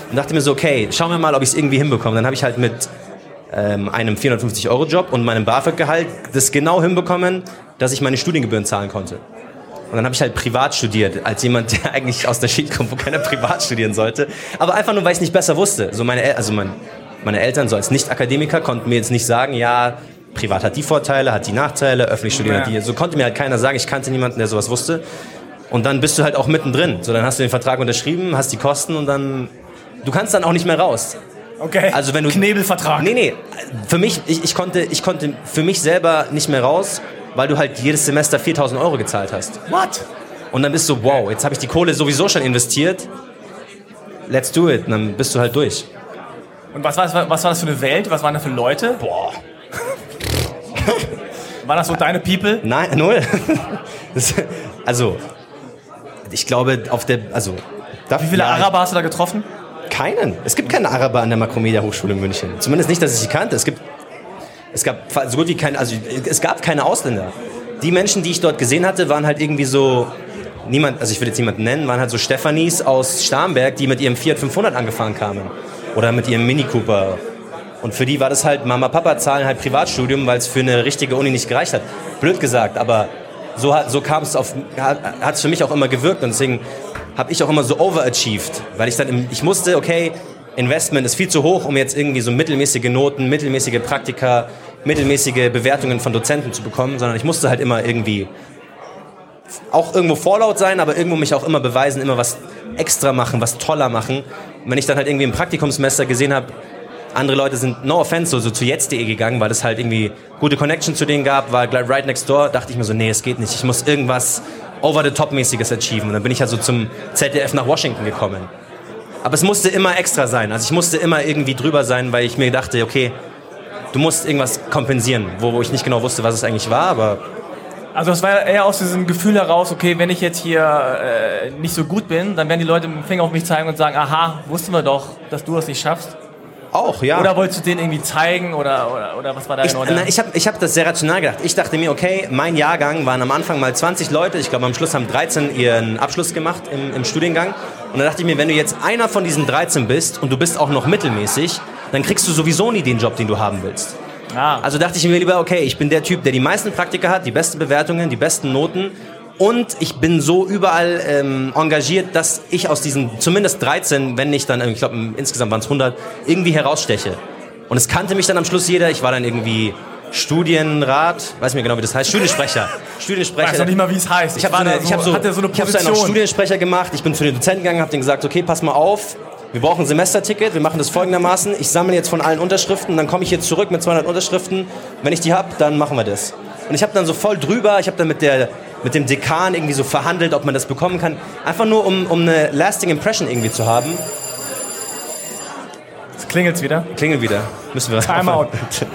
Und dachte mir so, okay, schauen wir mal, ob ich es irgendwie hinbekomme. Dann habe ich halt mit ähm, einem 450-Euro-Job und meinem BAföG-Gehalt das genau hinbekommen, dass ich meine Studiengebühren zahlen konnte. Und dann habe ich halt privat studiert, als jemand, der eigentlich aus der Schicht kommt, wo keiner privat studieren sollte. Aber einfach nur, weil ich es nicht besser wusste. So meine, El also mein, meine Eltern, so als Nicht-Akademiker, konnten mir jetzt nicht sagen, ja, privat hat die Vorteile, hat die Nachteile, öffentlich studieren hat die. So konnte mir halt keiner sagen, ich kannte niemanden, der sowas wusste. Und dann bist du halt auch mittendrin. So, dann hast du den Vertrag unterschrieben, hast die Kosten und dann, du kannst dann auch nicht mehr raus. okay. Also wenn du Knebelvertrag. Nee, nee, für mich ich, ich konnte ich konnte für mich selber nicht mehr raus, weil du halt jedes Semester 4000 Euro gezahlt hast. What? Und dann bist du wow, jetzt habe ich die Kohle sowieso schon investiert. Let's do it. Und dann bist du halt durch. Und was war, das, was war das für eine Welt? Was waren das für Leute? Boah. Waren das so deine People? Nein, null. Das, also ich glaube auf der also Wie viele Araber hast du da getroffen? Keinen. Es gibt keine Araber an der Makromedia Hochschule in München. Zumindest nicht, dass ich sie kannte. Es gibt, es gab so gut wie keine, also es gab keine Ausländer. Die Menschen, die ich dort gesehen hatte, waren halt irgendwie so, niemand, also ich will jetzt niemanden nennen, waren halt so Stefanis aus Starnberg, die mit ihrem Fiat 500 angefahren kamen. Oder mit ihrem Mini Cooper. Und für die war das halt, Mama, Papa zahlen halt Privatstudium, weil es für eine richtige Uni nicht gereicht hat. Blöd gesagt, aber so, so kam es auf, hat es für mich auch immer gewirkt. Und deswegen habe ich auch immer so overachieved, weil ich dann, im, ich musste, okay, Investment ist viel zu hoch, um jetzt irgendwie so mittelmäßige Noten, mittelmäßige Praktika, mittelmäßige Bewertungen von Dozenten zu bekommen, sondern ich musste halt immer irgendwie auch irgendwo vorlaut sein, aber irgendwo mich auch immer beweisen, immer was extra machen, was toller machen. Und wenn ich dann halt irgendwie im Praktikumssemester gesehen habe, andere Leute sind, no offense, so, so zu jetzt.de gegangen, weil es halt irgendwie gute Connection zu denen gab, war gleich right next door, dachte ich mir so, nee, es geht nicht, ich muss irgendwas over-the-top-mäßiges achieven. Und dann bin ich halt so zum ZDF nach Washington gekommen. Aber es musste immer extra sein, also ich musste immer irgendwie drüber sein, weil ich mir dachte, okay, du musst irgendwas kompensieren, wo, ich nicht genau wusste, was es eigentlich war, aber Also es war eher aus diesem Gefühl heraus, okay, wenn ich jetzt hier äh, nicht so gut bin, dann werden die Leute mit dem Finger auf mich zeigen und sagen, aha, wussten wir doch, dass du das nicht schaffst. Auch, ja. Oder wolltest du denen irgendwie zeigen oder, oder, oder was war da ich, genau? Ich habe ich hab das sehr rational gedacht. Ich dachte mir, okay, mein Jahrgang waren am Anfang mal 20 Leute. Ich glaube, am Schluss haben 13 ihren Abschluss gemacht im, im Studiengang. Und da dachte ich mir, wenn du jetzt einer von diesen 13 bist und du bist auch noch mittelmäßig, dann kriegst du sowieso nie den Job, den du haben willst. Ah. Also dachte ich mir lieber, okay, ich bin der Typ, der die meisten Praktika hat, die besten Bewertungen, die besten Noten und ich bin so überall ähm, engagiert, dass ich aus diesen zumindest 13, wenn nicht dann, ich glaube insgesamt waren es 100, irgendwie heraussteche. Und es kannte mich dann am Schluss jeder. Ich war dann irgendwie Studienrat, weiß nicht mehr genau, wie das heißt, Studiensprecher. Studiensprecher. Weiß noch nicht mal, wie es heißt. Ich, ich habe so, so, hab so, so, eine. Ich habe so Studiensprecher gemacht. Ich bin zu den Dozenten gegangen, habe denen gesagt, okay, pass mal auf, wir brauchen ein Semesterticket, wir machen das folgendermaßen. Ich sammle jetzt von allen Unterschriften, dann komme ich jetzt zurück mit 200 Unterschriften. Wenn ich die habe, dann machen wir das. Und ich habe dann so voll drüber, ich habe dann mit, der, mit dem Dekan irgendwie so verhandelt, ob man das bekommen kann. Einfach nur, um, um eine lasting Impression irgendwie zu haben. Jetzt klingelt's wieder. Klingelt wieder. Müssen wir. Timeout.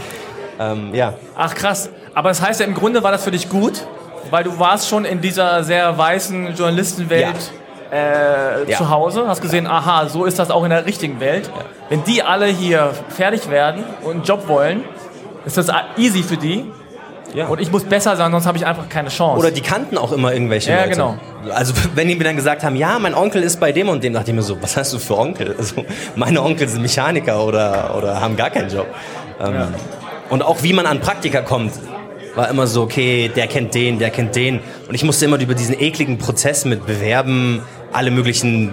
ähm, ja. Ach krass. Aber das heißt ja, im Grunde war das für dich gut, weil du warst schon in dieser sehr weißen Journalistenwelt. Ja. Äh, ja. zu Hause, hast gesehen, aha, so ist das auch in der richtigen Welt. Ja. Wenn die alle hier fertig werden und einen Job wollen, ist das easy für die. Ja. Und ich muss besser sein, sonst habe ich einfach keine Chance. Oder die kannten auch immer irgendwelche ja, Leute. genau. Also wenn die mir dann gesagt haben, ja, mein Onkel ist bei dem und dem, dachte ich mir so, was hast du für Onkel? Also meine Onkel sind Mechaniker oder, oder haben gar keinen Job. Ähm, ja. Und auch wie man an Praktika kommt, war immer so, okay, der kennt den, der kennt den. Und ich musste immer über diesen ekligen Prozess mit Bewerben, alle möglichen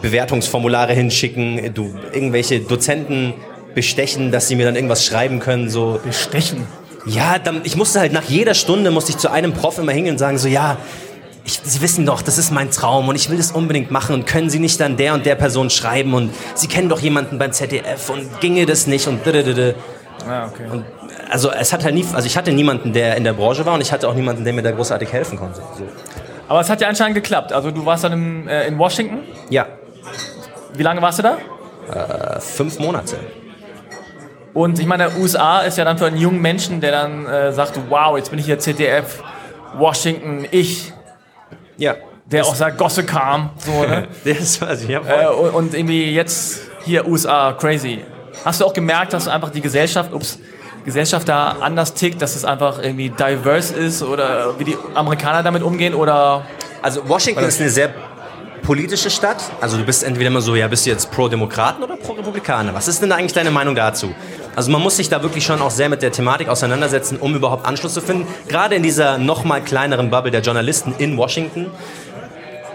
Bewertungsformulare hinschicken, du irgendwelche Dozenten bestechen, dass sie mir dann irgendwas schreiben können, so. Bestechen? Ja, dann, ich musste halt nach jeder Stunde musste ich zu einem Prof immer hingehen und sagen so, ja, ich, Sie wissen doch, das ist mein Traum und ich will das unbedingt machen und können Sie nicht dann der und der Person schreiben und Sie kennen doch jemanden beim ZDF und ginge das nicht und dödödö. Ah, okay. Und also es hat halt nie, also ich hatte niemanden, der in der Branche war und ich hatte auch niemanden, der mir da großartig helfen konnte. So. Aber es hat ja anscheinend geklappt. Also du warst dann im, äh, in Washington? Ja. Wie lange warst du da? Äh, fünf Monate. Und ich meine, USA ist ja dann für einen jungen Menschen, der dann äh, sagt, wow, jetzt bin ich hier CDF, Washington, ich. Ja. Der auch sagt, Gosse kam. So, ne? das weiß ich, ja. Äh, und, und irgendwie jetzt hier USA, crazy. Hast du auch gemerkt, dass einfach die Gesellschaft, ups, Gesellschaft da anders tickt, dass es einfach irgendwie diverse ist oder wie die Amerikaner damit umgehen oder? Also Washington ist eine sehr politische Stadt. Also du bist entweder immer so, ja, bist du jetzt Pro-Demokraten oder Pro-Republikaner? Was ist denn eigentlich deine Meinung dazu? Also man muss sich da wirklich schon auch sehr mit der Thematik auseinandersetzen, um überhaupt Anschluss zu finden. Gerade in dieser noch mal kleineren Bubble der Journalisten in Washington.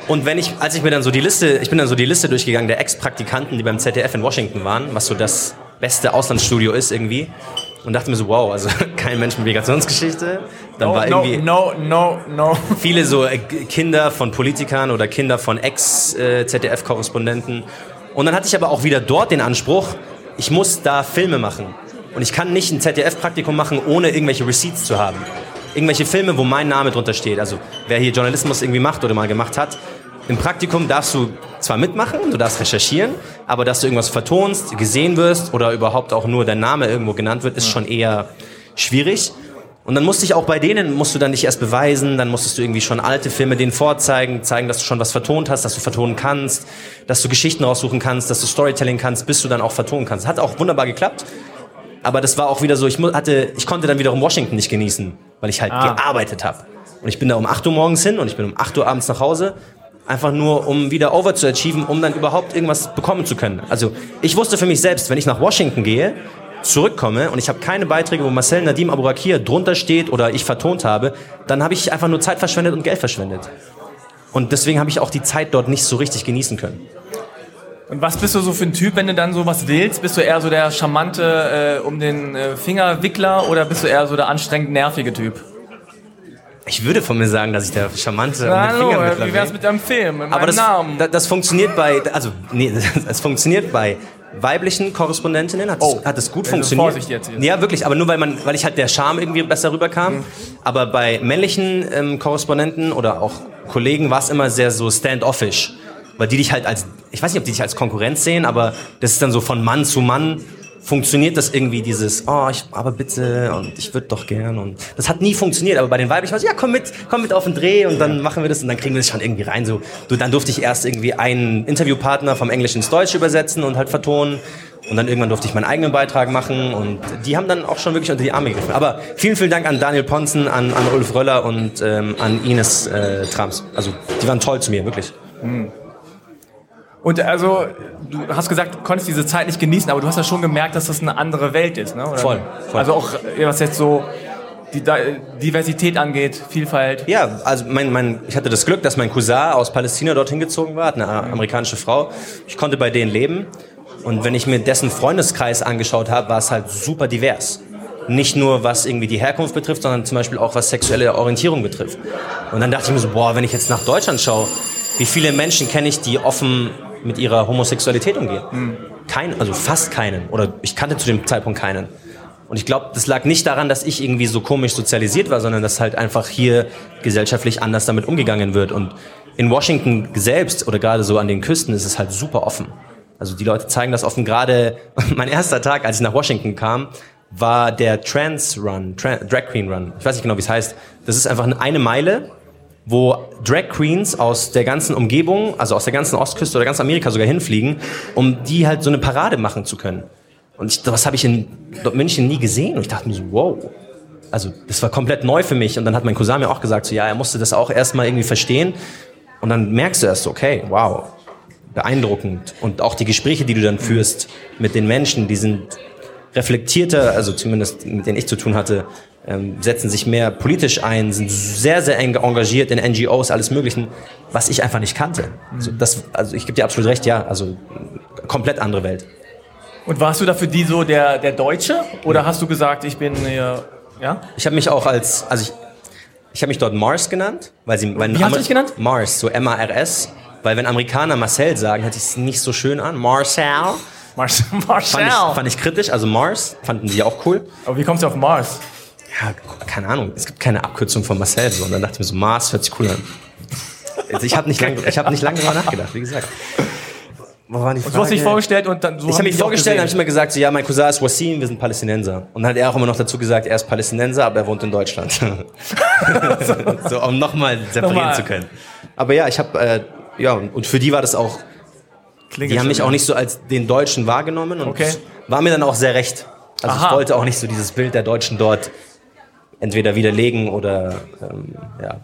Und wenn ich, als ich mir dann so die Liste, ich bin dann so die Liste durchgegangen der Ex-Praktikanten, die beim ZDF in Washington waren, was so das beste Auslandsstudio ist irgendwie. Und dachte mir so, wow, also kein Mensch mit Migrationsgeschichte. Dann no, war irgendwie no, no, no, no. viele so äh, Kinder von Politikern oder Kinder von Ex-ZDF-Korrespondenten. Und dann hatte ich aber auch wieder dort den Anspruch, ich muss da Filme machen. Und ich kann nicht ein ZDF-Praktikum machen, ohne irgendwelche Receipts zu haben. Irgendwelche Filme, wo mein Name drunter steht. Also wer hier Journalismus irgendwie macht oder mal gemacht hat. Im Praktikum darfst du zwar mitmachen, du darfst recherchieren, aber dass du irgendwas vertonst, gesehen wirst oder überhaupt auch nur dein Name irgendwo genannt wird, ist schon eher schwierig. Und dann musste ich auch bei denen, musst du dann nicht erst beweisen, dann musstest du irgendwie schon alte Filme denen vorzeigen, zeigen, dass du schon was vertont hast, dass du vertonen kannst, dass du Geschichten raussuchen kannst, dass du Storytelling kannst, bis du dann auch vertonen kannst. Hat auch wunderbar geklappt. Aber das war auch wieder so, ich hatte, ich konnte dann wiederum Washington nicht genießen, weil ich halt ah. gearbeitet habe. Und ich bin da um 8 Uhr morgens hin und ich bin um 8 Uhr abends nach Hause. Einfach nur, um wieder over zu achieven, um dann überhaupt irgendwas bekommen zu können. Also ich wusste für mich selbst, wenn ich nach Washington gehe, zurückkomme und ich habe keine Beiträge, wo Marcel Nadim Abourakir drunter steht oder ich vertont habe, dann habe ich einfach nur Zeit verschwendet und Geld verschwendet. Und deswegen habe ich auch die Zeit dort nicht so richtig genießen können. Und was bist du so für ein Typ, wenn du dann sowas willst? Bist du eher so der charmante äh, um den äh, Fingerwickler oder bist du eher so der anstrengend nervige Typ? Ich würde von mir sagen, dass ich der charmante Na, hallo, wie wär's mit deinem Film, Aber das, Namen? das funktioniert bei, also nee, es funktioniert bei weiblichen Korrespondentinnen hat, oh, es, hat es gut also funktioniert. Vorsicht jetzt hier. Ja, wirklich, aber nur weil man, weil ich halt der Charme irgendwie besser rüberkam. Mhm. Aber bei männlichen ähm, Korrespondenten oder auch Kollegen war es immer sehr so standoffish. Weil die dich halt als, ich weiß nicht, ob die dich als Konkurrenz sehen, aber das ist dann so von Mann zu Mann funktioniert das irgendwie dieses, oh, ich, aber bitte und ich würde doch gern und das hat nie funktioniert, aber bei den Weiblichen war so, ja, komm mit, komm mit auf den Dreh und dann machen wir das und dann kriegen wir das schon irgendwie rein, so, du, dann durfte ich erst irgendwie einen Interviewpartner vom Englisch ins Deutsch übersetzen und halt vertonen und dann irgendwann durfte ich meinen eigenen Beitrag machen und die haben dann auch schon wirklich unter die Arme gegriffen. Aber vielen, vielen Dank an Daniel Ponzen, an, an Ulf Röller und ähm, an Ines äh, Trams. Also die waren toll zu mir, wirklich. Mhm. Und also, du hast gesagt, du konntest diese Zeit nicht genießen, aber du hast ja schon gemerkt, dass das eine andere Welt ist, ne? Voll, voll. Also auch, was jetzt so die Diversität angeht, Vielfalt. Ja, also mein, mein, ich hatte das Glück, dass mein Cousin aus Palästina dorthin gezogen war, eine amerikanische Frau. Ich konnte bei denen leben. Und wenn ich mir dessen Freundeskreis angeschaut habe, war es halt super divers. Nicht nur was irgendwie die Herkunft betrifft, sondern zum Beispiel auch was sexuelle Orientierung betrifft. Und dann dachte ich mir so, boah, wenn ich jetzt nach Deutschland schaue, wie viele Menschen kenne ich, die offen mit ihrer Homosexualität umgehen. Mhm. Kein, also fast keinen. Oder ich kannte zu dem Zeitpunkt keinen. Und ich glaube, das lag nicht daran, dass ich irgendwie so komisch sozialisiert war, sondern dass halt einfach hier gesellschaftlich anders damit umgegangen wird. Und in Washington selbst oder gerade so an den Küsten ist es halt super offen. Also die Leute zeigen das offen. Gerade mein erster Tag, als ich nach Washington kam, war der Trans Run, Trans, Drag Queen Run. Ich weiß nicht genau, wie es heißt. Das ist einfach eine Meile wo Drag Queens aus der ganzen Umgebung, also aus der ganzen Ostküste oder ganz Amerika sogar hinfliegen, um die halt so eine Parade machen zu können. Und ich, das habe ich in München nie gesehen. Und ich dachte mir so, wow. Also das war komplett neu für mich. Und dann hat mein Cousin mir auch gesagt, so ja, er musste das auch erstmal irgendwie verstehen. Und dann merkst du erst so, okay, wow, beeindruckend. Und auch die Gespräche, die du dann führst mit den Menschen, die sind reflektierter, also zumindest mit denen ich zu tun hatte, ähm, setzen sich mehr politisch ein, sind sehr, sehr eng engagiert in NGOs, alles Möglichen, was ich einfach nicht kannte. Also, das, also ich gebe dir absolut recht, ja, also komplett andere Welt. Und warst du da für die so der, der Deutsche oder ja. hast du gesagt, ich bin ja? Ich habe mich auch als, also ich, ich habe mich dort Mars genannt, weil sie, weil Wie hast du dich genannt? Mars, so M-A-R-S, weil wenn Amerikaner Marcel sagen, hört sich es nicht so schön an. Marcel. Mars, Marcel. Fand ich, fand ich kritisch, also Mars fanden sie auch cool. Aber wie kommst du auf Mars? ja, keine Ahnung, es gibt keine Abkürzung von Marcel. So. Und dann dachte ich mir so, Mars hört sich cool an. Also ich habe nicht lange hab nicht lang darüber nachgedacht, wie gesagt. Wo war die Frage? Und du hast dich vorgestellt und dann so. Ich habe mich vorgestellt und habe ich immer gesagt, so, ja, mein Cousin ist Wassim, wir sind Palästinenser. Und dann hat er auch immer noch dazu gesagt, er ist Palästinenser, aber er wohnt in Deutschland. so, um nochmal separieren nochmal. zu können. Aber ja, ich habe, äh, ja, und für die war das auch, Klingt die haben mich auch nicht so als den Deutschen wahrgenommen und okay. war mir dann auch sehr recht. Also Aha. ich wollte auch nicht so dieses Bild der Deutschen dort entweder widerlegen oder ähm, ja,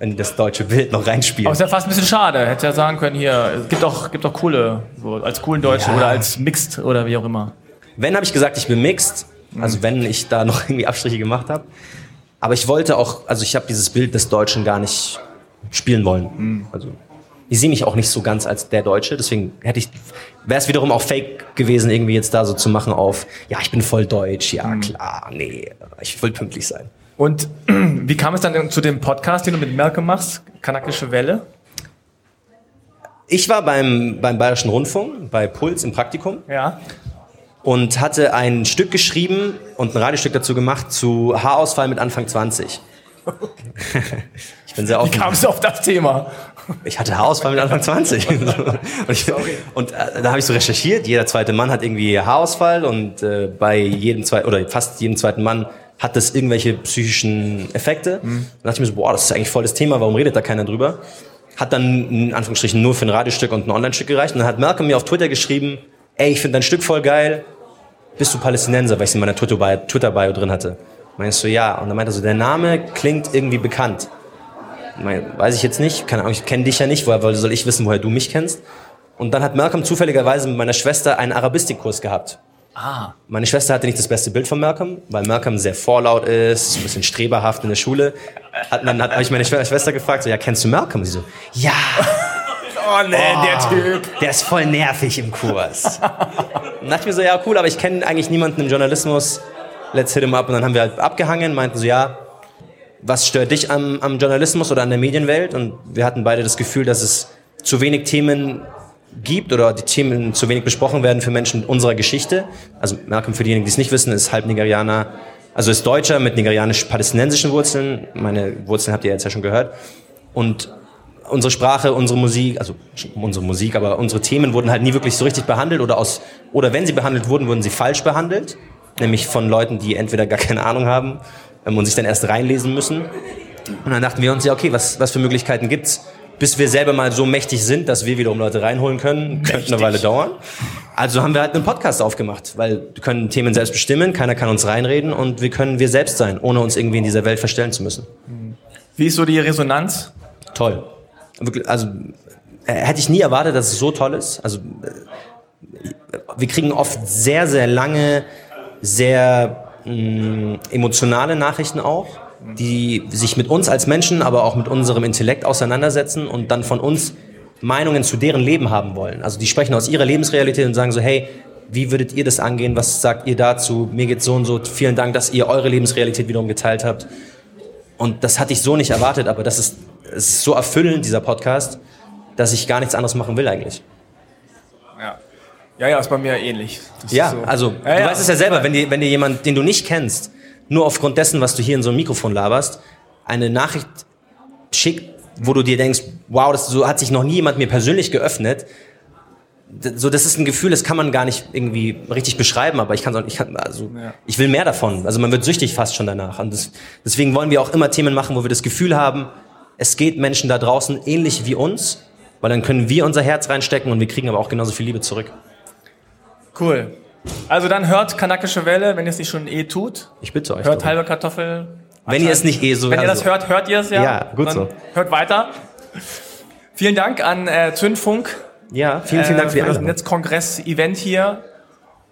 in das deutsche Bild noch reinspielen. Aber ist ja fast ein bisschen schade. Hätte ja sagen können, hier, es gibt auch, gibt auch coole, so, als coolen Deutschen ja. oder als Mixed oder wie auch immer. Wenn, habe ich gesagt, ich bin Mixed. Also mhm. wenn ich da noch irgendwie Abstriche gemacht habe. Aber ich wollte auch, also ich habe dieses Bild des Deutschen gar nicht spielen wollen. Mhm. Also ich sehe mich auch nicht so ganz als der Deutsche, deswegen hätte ich, wäre es wiederum auch fake gewesen, irgendwie jetzt da so zu machen auf, ja, ich bin voll deutsch, ja mhm. klar, nee, ich will pünktlich sein. Und wie kam es dann zu dem Podcast, den du mit Malcolm machst, Kanakische Welle? Ich war beim, beim Bayerischen Rundfunk, bei Puls im Praktikum. Ja. Und hatte ein Stück geschrieben und ein Radiostück dazu gemacht zu Haarausfall mit Anfang 20. ich bin sehr offen. Wie kamst du auf das Thema? Ich hatte Haarausfall mit Anfang 20. und, ich, und äh, da habe ich so recherchiert, jeder zweite Mann hat irgendwie Haarausfall und äh, bei jedem zweiten oder fast jedem zweiten Mann hat das irgendwelche psychischen Effekte. Mhm. Dann dachte ich mir so, boah, das ist eigentlich voll das Thema, warum redet da keiner drüber? Hat dann in Anführungsstrichen nur für ein Radiostück und ein Online-Stück gereicht. Und dann hat Malcolm mir auf Twitter geschrieben, ey, ich finde dein Stück voll geil, bist du Palästinenser, weil ich es in meiner Twitter-Bio drin hatte. Meinst du, ja. Und dann meinte er so, der Name klingt irgendwie bekannt. Weiß ich jetzt nicht, keine Ahnung, ich kenne dich ja nicht, woher soll ich wissen, woher du mich kennst? Und dann hat Malcolm zufälligerweise mit meiner Schwester einen Arabistikkurs gehabt. Ah. Meine Schwester hatte nicht das beste Bild von Malcolm, weil Malcolm sehr vorlaut ist, ein bisschen streberhaft in der Schule. Hat, dann habe ich meine Schwester gefragt, so, ja, kennst du Malcolm? Sie so, ja. Oh nee, oh, der Typ. Der ist voll nervig im Kurs. dann dachte ich mir so, ja, cool, aber ich kenne eigentlich niemanden im Journalismus. Let's hit him up. Und dann haben wir halt abgehangen, meinten so, ja, was stört dich am, am Journalismus oder an der Medienwelt? Und wir hatten beide das Gefühl, dass es zu wenig Themen gibt oder die Themen zu wenig besprochen werden für Menschen unserer Geschichte. Also Malcolm, für diejenigen, die es nicht wissen, ist halb Nigerianer, also ist Deutscher mit nigerianisch-palästinensischen Wurzeln. Meine Wurzeln habt ihr jetzt ja schon gehört. Und unsere Sprache, unsere Musik, also unsere Musik, aber unsere Themen wurden halt nie wirklich so richtig behandelt oder aus, oder wenn sie behandelt wurden, wurden sie falsch behandelt. Nämlich von Leuten, die entweder gar keine Ahnung haben und sich dann erst reinlesen müssen. Und dann dachten wir uns, ja, okay, was, was für Möglichkeiten gibt's? Bis wir selber mal so mächtig sind, dass wir wiederum Leute reinholen können, könnte eine Weile dauern. Also haben wir halt einen Podcast aufgemacht, weil wir können Themen selbst bestimmen, keiner kann uns reinreden und wir können wir selbst sein, ohne uns irgendwie in dieser Welt verstellen zu müssen. Wie ist so die Resonanz? Toll. Also äh, hätte ich nie erwartet, dass es so toll ist. Also äh, wir kriegen oft sehr, sehr lange, sehr mh, mm, emotionale Nachrichten auch, die sich mit uns als Menschen, aber auch mit unserem Intellekt auseinandersetzen und dann von uns Meinungen zu deren Leben haben wollen. Also die sprechen aus ihrer Lebensrealität und sagen so, hey, wie würdet ihr das angehen? Was sagt ihr dazu? Mir geht's so und so. Vielen Dank, dass ihr eure Lebensrealität wiederum geteilt habt. Und das hatte ich so nicht erwartet, aber das ist, ist so erfüllend, dieser Podcast, dass ich gar nichts anderes machen will eigentlich. Ja. Ja, ja, ist bei mir ähnlich. Das ja, so. also ja, du ja. weißt es ja selber, wenn dir, wenn dir jemand, den du nicht kennst, nur aufgrund dessen, was du hier in so einem Mikrofon laberst, eine Nachricht schickt, wo du dir denkst, wow, das so hat sich noch nie jemand mir persönlich geöffnet. So, das ist ein Gefühl, das kann man gar nicht irgendwie richtig beschreiben, aber ich kann ich kann, also, ja. ich will mehr davon. Also man wird süchtig fast schon danach. Und das, deswegen wollen wir auch immer Themen machen, wo wir das Gefühl haben, es geht Menschen da draußen ähnlich wie uns, weil dann können wir unser Herz reinstecken und wir kriegen aber auch genauso viel Liebe zurück. Cool. Also dann hört Kanakische Welle, wenn ihr es nicht schon eh tut. Ich bitte euch. Hört halbe Kartoffel, wenn ihr es nicht eh so Wenn ihr das hört, hört ihr es ja. Ja, gut so. Hört weiter. Vielen Dank an äh, Zündfunk. Ja, vielen, vielen Dank äh, für, für das Netzkongress-Event hier.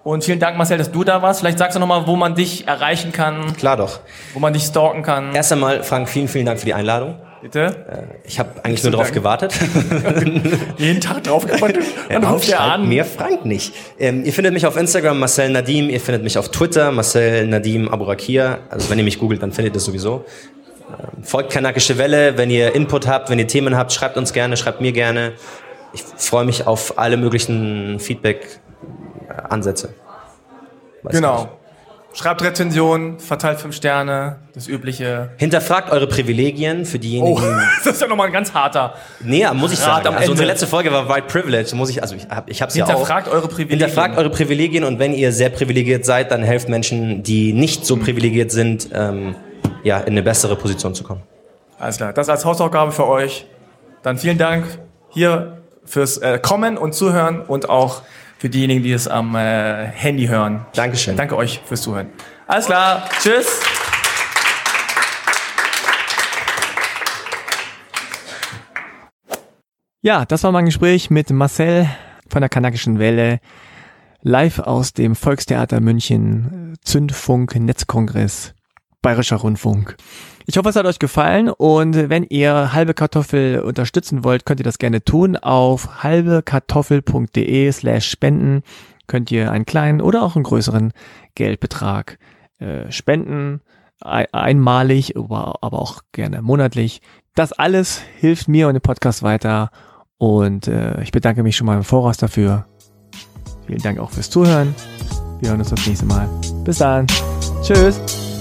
Und vielen Dank, Marcel, dass du da warst. Vielleicht sagst du nochmal, wo man dich erreichen kann. Klar doch. Wo man dich stalken kann. Erst einmal, Frank, vielen, vielen Dank für die Einladung. Bitte? Äh, ich habe eigentlich nur darauf gewartet. Jeden Tag drauf gewartet. Dann ja, ruft er an. Mir Frank nicht. Ähm, ihr findet mich auf Instagram Marcel Nadim. Ihr findet mich auf Twitter Marcel Nadim Aburakia. Also wenn ihr mich googelt, dann findet ihr das sowieso. Ähm, folgt Kanakische Welle. Wenn ihr Input habt, wenn ihr Themen habt, schreibt uns gerne, schreibt mir gerne. Ich freue mich auf alle möglichen Feedback-Ansätze. Genau. Schreibt Rezensionen, verteilt fünf Sterne, das übliche. Hinterfragt eure Privilegien für diejenigen. Oh, das ist ja nochmal ein ganz harter. Nee, muss ich sagen. Also unsere letzte Folge war White Privilege, muss ich, also ich, hab, ich hab's ja auch. Hinterfragt eure Privilegien. Hinterfragt eure Privilegien und wenn ihr sehr privilegiert seid, dann helft Menschen, die nicht so privilegiert sind, ähm, ja, in eine bessere Position zu kommen. Alles klar. Das als Hausaufgabe für euch. Dann vielen Dank hier fürs äh, Kommen und Zuhören und auch für diejenigen, die es am äh, Handy hören. Dankeschön. Danke euch fürs Zuhören. Alles klar. Tschüss. Ja, das war mein Gespräch mit Marcel von der Kanakischen Welle live aus dem Volkstheater München Zündfunk Netzkongress Bayerischer Rundfunk. Ich hoffe, es hat euch gefallen und wenn ihr halbe Kartoffel unterstützen wollt, könnt ihr das gerne tun. Auf halbekartoffel.de slash spenden könnt ihr einen kleinen oder auch einen größeren Geldbetrag äh, spenden. einmalig, aber, auch gerne monatlich. Das alles hilft mir und dem Podcast weiter und äh, ich bedanke mich schon mal im Voraus dafür. Vielen Dank auch fürs Zuhören. Wir hören uns das nächste Mal. Bis dann. Tschüss.